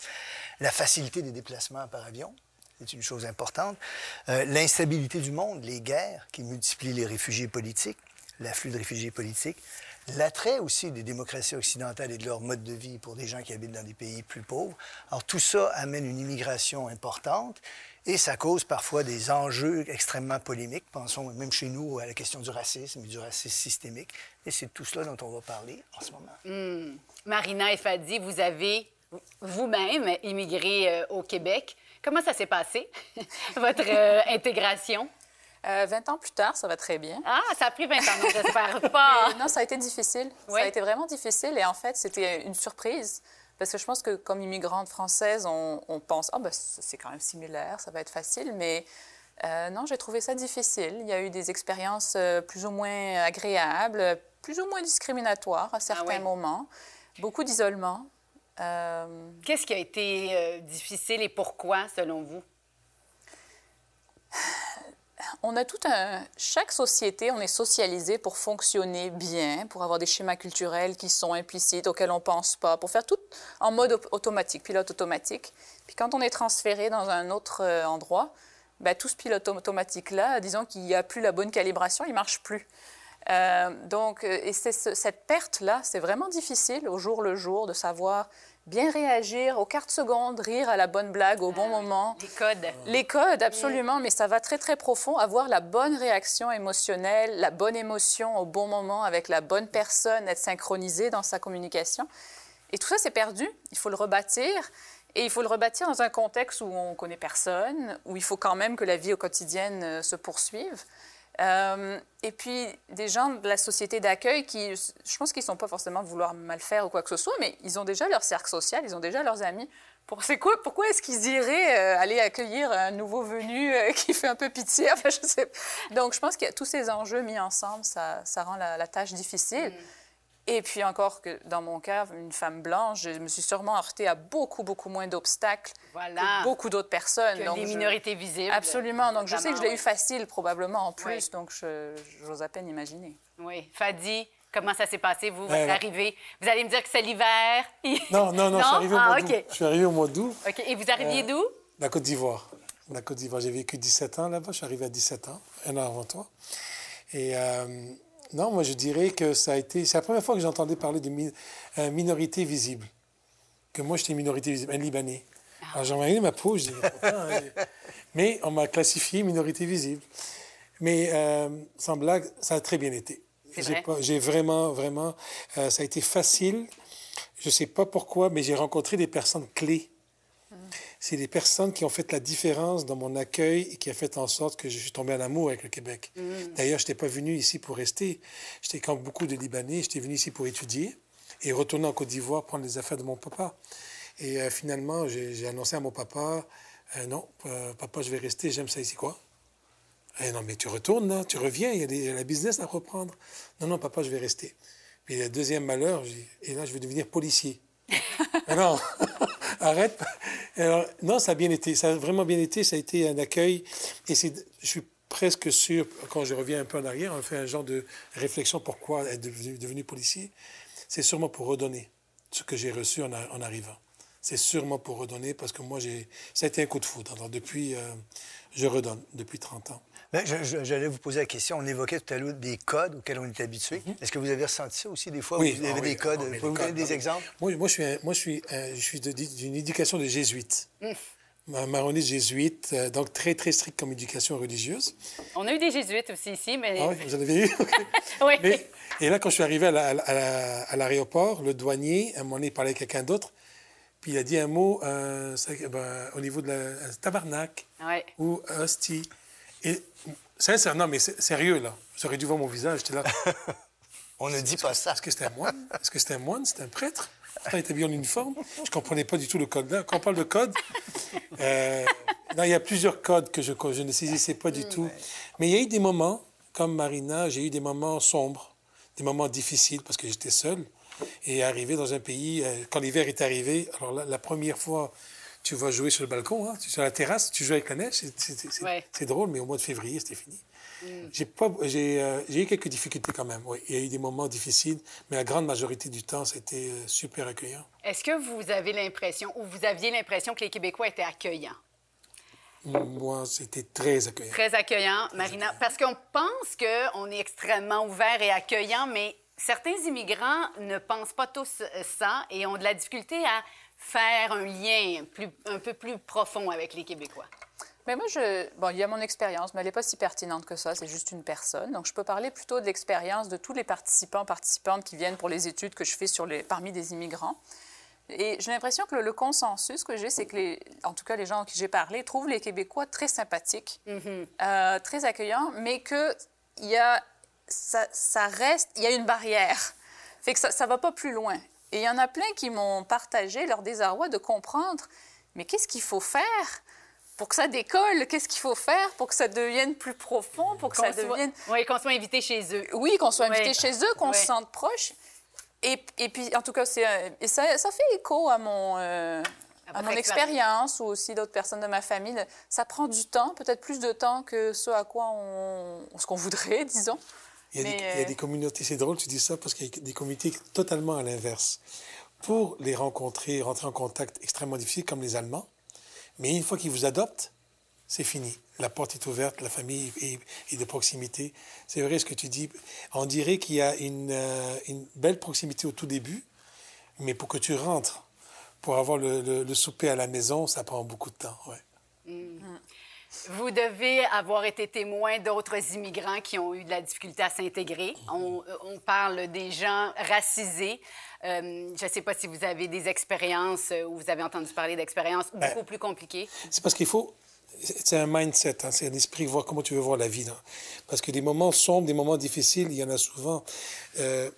La facilité des déplacements par avion, c'est une chose importante. Euh, l'instabilité du monde, les guerres qui multiplient les réfugiés politiques, l'afflux de réfugiés politiques l'attrait aussi des démocraties occidentales et de leur mode de vie pour des gens qui habitent dans des pays plus pauvres. Alors tout ça amène une immigration importante et ça cause parfois des enjeux extrêmement polémiques. Pensons même chez nous à la question du racisme et du racisme systémique. Et c'est tout cela dont on va parler en ce moment. Hmm. Marina et Fadi, vous avez vous-même immigré euh, au Québec. Comment ça s'est passé, votre euh, intégration? 20 euh, ans plus tard, ça va très bien. Ah, ça a pris 20 ans, j'espère pas. non, ça a été difficile. Ça a été vraiment difficile et en fait, c'était une surprise. Parce que je pense que comme immigrante française, on, pense, oh, ben, c'est quand même similaire, ça va être facile, mais euh, non, j'ai trouvé ça difficile. Il y a eu des expériences euh, plus ou moins agréables, plus ou moins discriminatoires à certains ah moments, beaucoup d'isolement. Euh, Qu'est-ce qui a été difficile et pourquoi, selon vous? On a tout un. Chaque société, on est socialisé pour fonctionner bien, pour avoir des schémas culturels qui sont implicites, auxquels on ne pense pas, pour faire tout en mode automatique, pilote automatique. Puis quand on est transféré dans un autre euh, endroit, ben, tout ce pilote automatique-là, disons qu'il n'y a plus la bonne calibration, il ne marche plus. Euh, donc, euh, et cette perte-là, c'est vraiment difficile au jour le jour de savoir bien réagir aux quarts de seconde, rire à la bonne blague au bon moment. Les codes. Les codes, absolument, mais ça va très, très profond. Avoir la bonne réaction émotionnelle, la bonne émotion au bon moment avec la bonne personne, être synchronisé dans sa communication. Et tout ça, c'est perdu. Il faut le rebâtir. Et il faut le rebâtir dans un contexte où on connaît personne, où il faut quand même que la vie au quotidien euh, se poursuive. Euh, et puis, des gens de la société d'accueil qui, je pense qu'ils ne sont pas forcément vouloir mal faire ou quoi que ce soit, mais ils ont déjà leur cercle social, ils ont déjà leurs amis. Pourquoi est-ce qu'ils iraient euh, aller accueillir un nouveau venu euh, qui fait un peu pitié? Donc, je pense que tous ces enjeux mis ensemble, ça, rend la, la tâche difficile. Et puis encore que dans mon cas, une femme blanche, je me suis sûrement heurtée à beaucoup, beaucoup moins d'obstacles Voilà. que beaucoup d'autres personnes. Que Donc, les je- minorités visibles. Absolument. Donc, je sais que je l'ai eu facile, probablement, en plus. Oui. Donc, j'ose à peine imaginer. Oui. Fadi, comment ça s'est passé, vous, votre Euh, arrivée? Vous allez me dire que c'est l'hiver? Non, non, non, je suis arrivé au Ah, mois OK. d'août. Je suis arrivé au mois d'août, OK. Et vous arriviez Euh, d'où? la Côte d'Ivoire. La Côte d'Ivoire. J'ai vécu 17 ans là-bas. Je suis arrivé à 17 ans, un an avant toi. Et euh, non, moi, je dirais que ça a été. C'est la première fois que j'entendais parler de mi- euh, minorité visible. Que moi, j'étais minorité visible, un Libanais. Alors, j'ai envoyé ma peau, je dis, hein? Mais on m'a classifié minorité visible. Mais euh, sans blague, ça a très bien été. Vrai? J'ai vraiment, vraiment, euh, ça a été facile. Je ne sais pas pourquoi, mais j'ai rencontré des personnes clés. C'est des personnes qui ont fait la différence dans mon accueil et qui a fait en sorte que je suis tombé en amour avec le Québec. D'ailleurs, je n'étais pas venu ici pour rester. J'étais comme beaucoup de Libanais, j'étais venu ici pour étudier et retourner en Côte d'Ivoire prendre les affaires de mon papa. Et euh, finalement, j'ai annoncé à mon papa, euh, non, euh, papa, je vais rester, j'aime ça ici, quoi. Eh non, mais tu retournes, là, tu reviens, il y a des- la business à reprendre. Non, non, papa, je vais rester. Puis le deuxième malheur, et là, je vais devenir policier. Mais non, arrête. Alors, non, ça a bien été, ça a vraiment bien été, ça a été un accueil. Et je suis presque sûr, quand je reviens un peu en arrière, on fait un genre de réflexion pourquoi être devenu, policier. C'est sûrement pour redonner ce que j'ai reçu en arrivant. C'est sûrement pour redonner parce que moi, j'ai, ça a été un coup de foudre. Alors, depuis, euh, je redonne, depuis 30 ans. Ben, je- je- J'allais vous poser la question. On évoquait tout à l'heure des codes auxquels on est habitué. Est-ce que vous avez ressenti ça aussi des fois? où vous avez ah des codes? ah Pouvez-vous les donner des ah exemples? Moi, moi, je suis, un- moi, je suis, un- je suis de- d'une éducation de jésuite. Ma maronite jésuite, euh, donc très, très stricte comme éducation religieuse. On a eu des jésuites aussi ici, mais... Ah oui, vous en avez eu? Oui. Mais- et là, quand je suis arrivé à la- à la- à la- à l'aéroport, le douanier, à un moment donné, il parlait avec quelqu'un d'autre, puis il a dit un mot euh, ben, au niveau de la tabarnak Ouais. ou hostie. Et sincère, non, mais sérieux, là. J'aurais dû voir mon visage, j'étais là. On ne dit pas ça. Est-ce que c'était un moine? Est-ce que c'était un moine? C'était un prêtre? Pourtant, il était bien en uniforme. Je ne comprenais pas du tout le code. Là, quand on parle de code, euh, non, il y a plusieurs codes que je, que je ne saisissais pas du tout. Mais il y a eu des moments, comme Marina, j'ai eu des moments sombres, des moments difficiles parce que j'étais seul. Et arrivé dans un pays, euh, quand l'hiver est arrivé, alors là, la première fois, tu vas jouer sur le balcon, hein, sur la terrasse, tu joues avec la neige, c'est- Ouais. drôle, mais au mois de février, c'était fini. J'ai pas, j'ai, euh, j'ai eu quelques difficultés quand même. Oui, il y a eu des moments difficiles, mais la grande majorité du temps, c'était euh, super accueillant. Est-ce que vous avez l'impression, ou vous aviez l'impression que les Québécois étaient accueillants? Moi, c'était très accueillant. Très accueillant, Marina. Parce qu'on pense qu'on est extrêmement ouvert et accueillant, mais certains immigrants ne pensent pas tous euh, ça et ont de la difficulté à faire un lien plus, un peu plus profond avec les Québécois. Mais moi, je... bon, il y a mon expérience, mais elle n'est pas si pertinente que ça. C'est juste une personne. Donc, je peux parler plutôt de l'expérience de tous les participants, participantes qui viennent pour les études que je fais sur les... parmi des immigrants. Et j'ai l'impression que le, le consensus que j'ai, c'est que, les... en tout cas, les gens à qui j'ai parlé trouvent les Québécois très sympathiques, euh, très accueillants, mais que il y a... ça, ça reste, il y a une barrière. Fait que ça ne va pas plus loin. Et il y en a plein qui m'ont partagé leur désarroi de comprendre, mais qu'est-ce qu'il faut faire pour que ça décolle, qu'est-ce qu'il faut faire pour que ça devienne plus profond, pour que ça soit- devienne... Oui, qu'on soit invité chez eux. Oui, qu'on soit invité Oui. chez eux, qu'on Oui. se sente proche. Et, et, puis, en tout cas, c'est, et ça, ça, fait écho à mon, euh, à, mon expérience ou aussi d'autres personnes de ma famille. Ça prend du temps, peut-être plus de temps que ce à quoi on, ce qu'on voudrait, disons. Il y, a des, il y a des communautés, c'est drôle, tu dis ça, parce qu'il y a des communautés totalement à l'inverse. Pour les rencontrer, rentrer en contact extrêmement difficile, comme les Allemands, mais une fois qu'ils vous adoptent, c'est fini. La porte est ouverte, la famille est, de proximité. C'est vrai ce que tu dis. On dirait qu'il y a une, euh, une, belle proximité au tout début, mais pour que tu rentres, pour avoir le, le, souper à la maison, ça prend beaucoup de temps. Ouais. Mm. Vous devez avoir été témoin d'autres immigrants qui ont eu de la difficulté à s'intégrer. On, on, parle des gens racisés. Euh, je ne sais pas si vous avez des expériences euh, ou vous avez entendu parler d'expériences ben, beaucoup plus compliquées. C'est parce qu'il faut, c'est un mindset, hein, c'est un esprit, voir comment tu veux voir la vie. Parce que des moments sombres, des moments difficiles, il y en a souvent. Euh,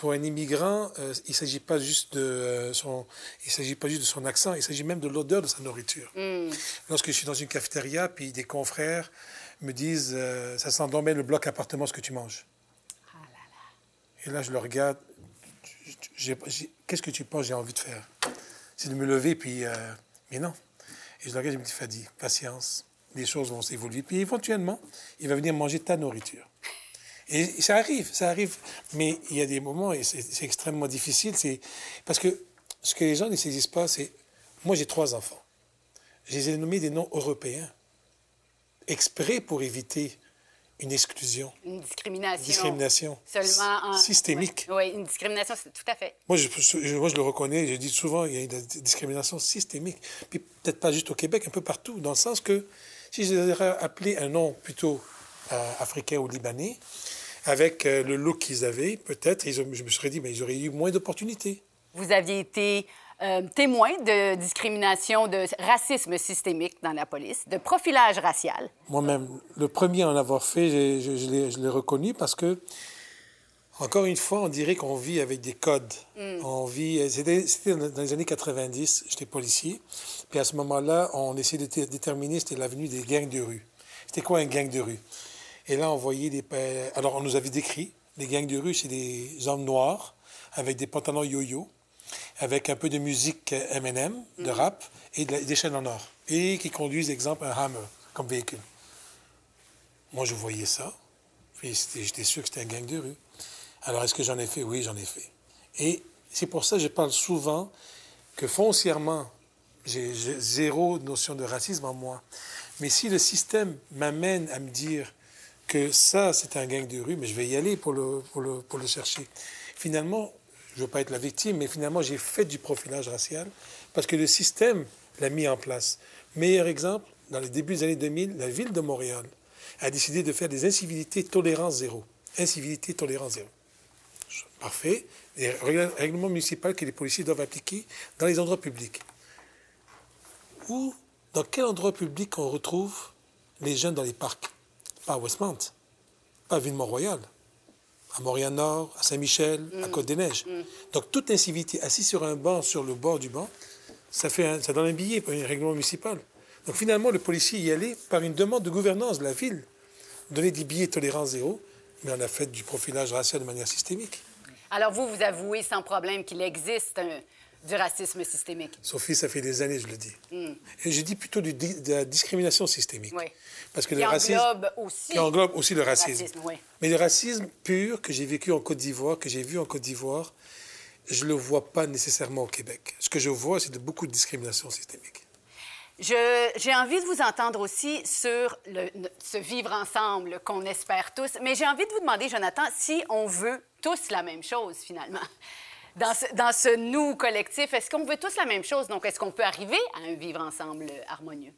pour un immigrant, euh, il ne s'agit pas juste de euh, son, il s'agit pas juste de son accent, il s'agit même de l'odeur de sa nourriture. Mm. Lorsque je suis dans une cafétéria, puis des confrères me disent, ça sent donc le bloc appartement ce que tu manges. Ah là là. Et là, je le regarde. Qu'est-ce que tu penses j'ai envie de faire? C'est de me lever, puis, mais non. Et je le regarde, je me dis, Fadi, patience, les choses vont s'évoluer. Puis éventuellement, il va venir manger ta nourriture. Et ça arrive, ça arrive. Mais il y a des moments, et c'est extrêmement difficile, c'est parce que ce que les gens ne saisissent pas, c'est... Moi, j'ai trois enfants. Je les ai nommés des noms européens, exprès pour éviter une exclusion. Une discrimination. discrimination. Seulement Systémique. Oui, une discrimination, tout à fait. Moi je, moi, je le reconnais, je dis souvent, il y a une discrimination systémique. Puis peut-être pas juste au Québec, un peu partout, dans le sens que si je les appelé un nom plutôt euh, africain ou libanais, avec euh, le look qu'ils avaient, peut-être, je me serais dit, mais ils auraient eu moins d'opportunités. Vous aviez été euh, témoin de discrimination, de racisme systémique dans la police, de profilage racial. Moi-même, le premier à en avoir fait, je, je, l'ai reconnu parce que, encore une fois, on dirait qu'on vit avec des codes. Mm. On vit. C'était dans les années 90, j'étais policier. Puis à ce moment-là, on essayait de déterminer c'était l'avenue des gangs de rue. C'était quoi un gang de rue? Et là, on voyait des. Alors, on nous avait décrit les gangs de rue, c'est des hommes noirs avec des pantalons yo-yo avec un peu de musique M&M, de mhm. rap, et des chaînes en or. Et qui conduisent, exemple, un Hammer comme véhicule. Moi, je voyais ça. J'étais sûr que c'était un gang de rue. Alors, est-ce que j'en ai fait? Oui, j'en ai fait. Et c'est pour ça que je parle souvent que foncièrement, j'ai zéro notion de racisme en moi. Mais si le système m'amène à me dire que ça, c'est un gang de rue, mais je vais y aller pour le, chercher. Finalement, je ne veux pas être la victime, mais finalement, j'ai fait du profilage racial parce que le système l'a mis en place. Meilleur exemple, dans les débuts des années 2000, la ville de Montréal a décidé de faire des incivilités tolérance zéro. Incivilité tolérance zéro. Parfait. Les règlements municipaux que les policiers doivent appliquer dans les endroits publics. Ou dans quel endroit public on retrouve les jeunes dans les parcs? Pas à Westmount, pas à Ville-Mont-Royal, à Montréal-Nord, à Saint-Michel, à mm. Côte-des-Neiges. Mm. Donc, toute incivilité, assis sur un banc, sur le bord du banc, ça, fait ça donne un billet pour un règlement municipal. Donc, finalement, le policier y allait par une demande de gouvernance de la ville, donner des billets tolérance zéro, mais on a fait du profilage racial de manière systémique. Alors, vous, vous avouez sans problème qu'il existe un du racisme systémique. Sophie, ça fait des années, je le dis. Hmm. Et je dis plutôt de la discrimination systémique. Oui. Parce que qui le englobe aussi. Qui englobe aussi le racisme. Mais le racisme pur que j'ai vécu en Côte d'Ivoire, que j'ai vu en Côte d'Ivoire, je ne le vois pas nécessairement au Québec. Ce que je vois, c'est de beaucoup de discrimination systémique. J'ai envie de vous entendre aussi sur le, ce vivre ensemble qu'on espère tous, mais j'ai envie de vous demander, Jonathan, si on veut tous la même chose finalement dans ce, nous collectif, est-ce qu'on veut tous la même chose? Donc, est-ce qu'on peut arriver à un vivre ensemble harmonieux?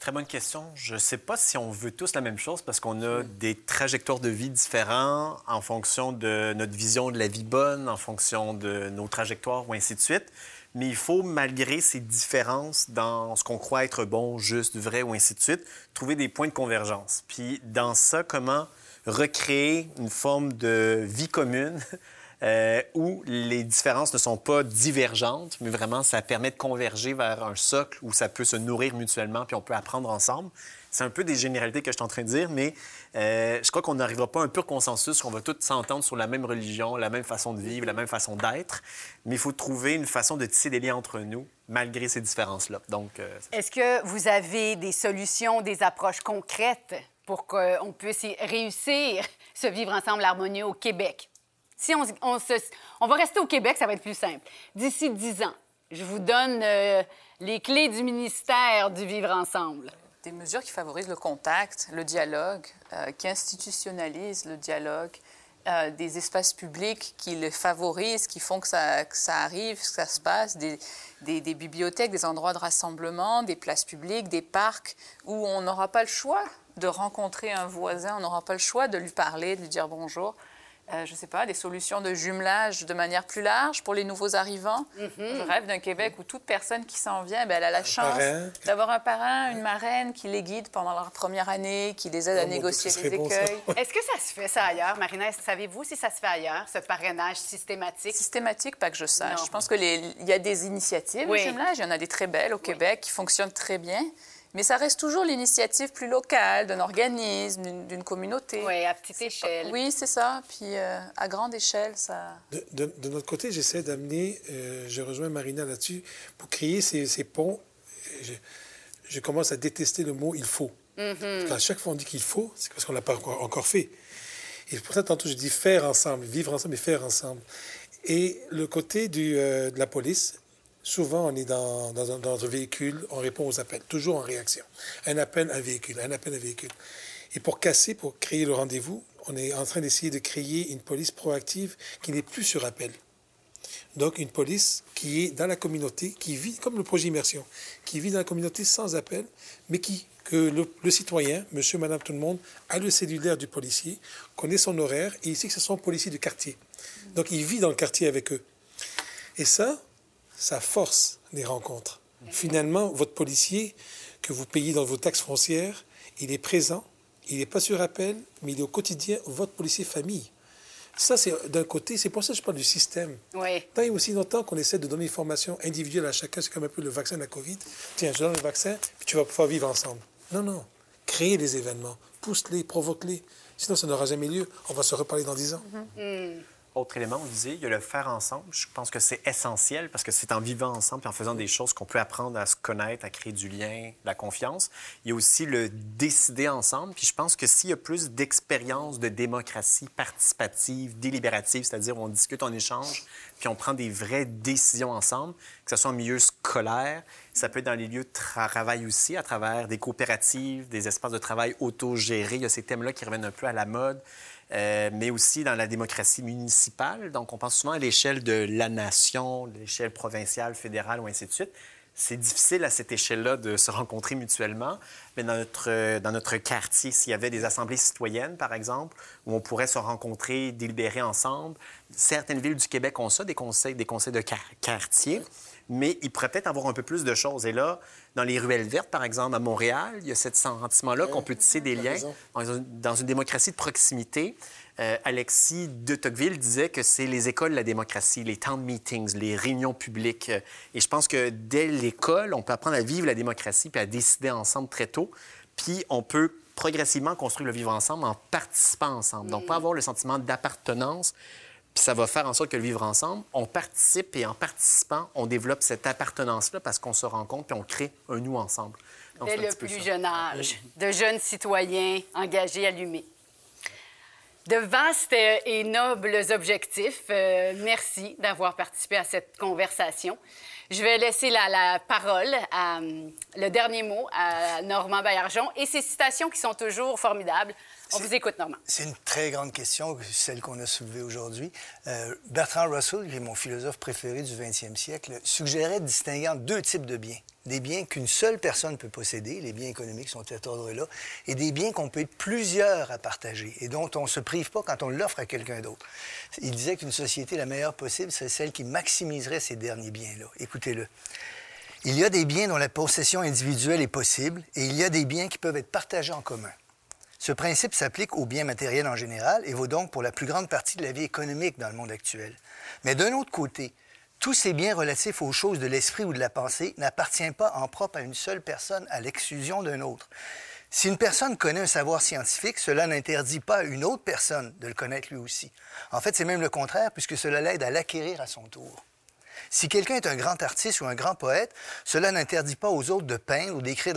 Très bonne question. Je ne sais pas si on veut tous la même chose parce qu'on a des trajectoires de vie différents en fonction de notre vision de la vie bonne, en fonction de nos trajectoires ou ainsi de suite. Mais il faut, malgré ces différences dans ce qu'on croit être bon, juste, vrai ou ainsi de suite, trouver des points de convergence. Puis dans ça, comment recréer une forme de vie commune euh, où les différences ne sont pas divergentes, mais vraiment, ça permet de converger vers un socle où ça peut se nourrir mutuellement, puis on peut apprendre ensemble. C'est un peu des généralités que je suis en train de dire, mais euh, je crois qu'on n'arrivera pas à un pur consensus, qu'on va tous s'entendre sur la même religion, la même façon de vivre, la même façon d'être, mais il faut trouver une façon de tisser des liens entre nous, malgré ces différences-là. Donc, euh, Est-ce que vous avez des solutions, des approches concrètes pour qu'on puisse réussir ce vivre ensemble harmonieux au Québec? Si on, va rester au Québec, ça va être plus simple. D'ici 10 ans, je vous donne euh, les clés du ministère du vivre ensemble. Des mesures qui favorisent le contact, le dialogue, euh, qui institutionnalisent le dialogue, euh, des espaces publics qui le favorisent, qui font que ça, arrive, que ça se passe, des- des bibliothèques, des endroits de rassemblement, des places publiques, des parcs où on n'aura pas le choix de rencontrer un voisin, on n'aura pas le choix de lui parler, de lui dire bonjour. Euh, je ne sais pas, des solutions de jumelage de manière plus large pour les nouveaux arrivants. Je rêve d'un Québec où toute personne qui s'en vient, ben, elle a la chance d'avoir un parrain, une marraine qui les guide pendant leur première année, qui les aide à Oh, négocier les bon, écueils. Est-ce que ça se fait, ça, ailleurs? Marina, savez-vous si ça se fait ailleurs, ce parrainage systématique? Systématique, pas que je sache. Non. Je pense qu'il y a des initiatives Oui. de jumelage, il y en a des très belles au Québec qui fonctionnent très bien, mais ça reste toujours l'initiative plus locale d'un organisme, d'une- communauté. Oui, à petite échelle. Oui, c'est ça. Puis euh, à grande échelle, ça. De, de- de notre côté, j'essaie d'amener, euh, je rejoins Marina là-dessus, pour créer ces, ces ponts. Je, je commence à détester le mot il faut. Parce qu'à chaque fois on dit qu'il faut, c'est parce qu'on ne l'a pas encore, encore fait. Et pour ça, tantôt, je dis faire ensemble, vivre ensemble et faire ensemble. Et le côté du, euh, de la police, souvent on est dans, dans, un, véhicule, on répond aux appels, toujours en réaction. Un appel, un véhicule, un appel, un véhicule. Et pour casser, pour créer le rendez-vous, on est en train d'essayer de créer une police proactive qui n'est plus sur appel. Donc une police qui est dans la communauté, qui vit comme le projet Immersion, qui vit dans la communauté sans appel, mais qui, que le, le citoyen, monsieur, madame, tout le monde, a le cellulaire du policier, connaît son horaire et il sait que ce sont policiers du quartier. Donc il vit dans le quartier avec eux. Et ça, ça force les rencontres. Finalement, votre policier que vous payez dans vos taxes foncières, il est présent, il n'est pas sur appel, mais il est au quotidien votre policier famille. Ça, c'est d'un côté, c'est pour ça que je parle du système. Oui. Tant et aussi longtemps qu'on essaie de donner une formation individuelle à chacun, c'est comme un peu le vaccin de la COVID. Tiens, je donne le vaccin, puis tu vas pouvoir vivre ensemble. Non, non. Créez des événements, pousse-les, provoque-les. Sinon, ça n'aura jamais lieu. On va se reparler dans dix ans. Autre élément, on disait, il y a le faire ensemble. Je pense que c'est essentiel parce que c'est en vivant ensemble et en faisant des choses qu'on peut apprendre à se connaître, à créer du lien, la confiance. Il y a aussi le décider ensemble. Puis je pense que s'il y a plus d'expérience de démocratie participative, délibérative, c'est-à-dire on discute, on échange, puis on prend des vraies décisions ensemble, que ce soit en milieu scolaire, ça peut être dans les lieux de travail aussi, à travers des coopératives, des espaces de travail autogérés. Il y a ces thèmes-là qui reviennent un peu à la mode. Euh, mais aussi dans la démocratie municipale. Donc, on pense souvent à l'échelle de la nation, l'échelle provinciale, fédérale ou ainsi de suite. C'est difficile à cette échelle-là de se rencontrer mutuellement, mais dans notre, euh, dans notre quartier, s'il y avait des assemblées citoyennes, par exemple, où on pourrait se rencontrer, délibérer ensemble, certaines villes du Québec ont ça, des conseils, des conseils de quar- quartier, mais il pourrait peut-être avoir un peu plus de choses. Et là, dans les ruelles vertes, par exemple, à Montréal, il y a ce sentiment-là qu'on peut tisser des liens dans une, démocratie de proximité. Euh, Alexis de Tocqueville disait que c'est les écoles de la démocratie, les town meetings, les réunions publiques. Euh, Et je pense que dès l'école, on peut apprendre à vivre la démocratie puis à décider ensemble très tôt. Puis on peut progressivement construire le vivre ensemble en participant ensemble. Donc, pas avoir le sentiment d'appartenance. Puis ça va faire en sorte que le vivre ensemble, on participe et en participant, on développe cette appartenance-là parce qu'on se rencontre puis on crée un nous ensemble. Donc, Dès le plus ça. jeune âge, de jeunes citoyens engagés, allumés. De vastes euh, et nobles objectifs. Euh, merci d'avoir participé à cette conversation. Je vais laisser la, la parole, à, hum, le dernier mot à Normand Baillargeon et ses citations qui sont toujours formidables. On vous écoute, Normand. C'est une très grande question, celle qu'on a soulevée aujourd'hui. Euh, Bertrand Russell, qui est mon philosophe préféré du 20e siècle, suggérait de distinguer entre deux types de biens. Des biens qu'une seule personne peut posséder, les biens économiques sont de cet ordre-là, et des biens qu'on peut être plusieurs à partager et dont on ne se prive pas quand on l'offre à quelqu'un d'autre. Il disait qu'une société la meilleure possible, c'est celle qui maximiserait ces derniers biens-là. Écoutez-le. Il y a des biens dont la possession individuelle est possible et il y a des biens qui peuvent être partagés en commun. Ce principe s'applique aux biens matériels en général et vaut donc pour la plus grande partie de la vie économique dans le monde actuel. Mais d'un autre côté, tous ces biens relatifs aux choses de l'esprit ou de la pensée n'appartiennent pas en propre à une seule personne à l'exclusion d'un autre. Si une personne connaît un savoir scientifique, cela n'interdit pas à une autre personne de le connaître lui aussi. En fait, c'est même le contraire, puisque cela l'aide à l'acquérir à son tour. Si quelqu'un est un grand artiste ou un grand poète, cela n'interdit pas aux autres de peindre ou d'écrire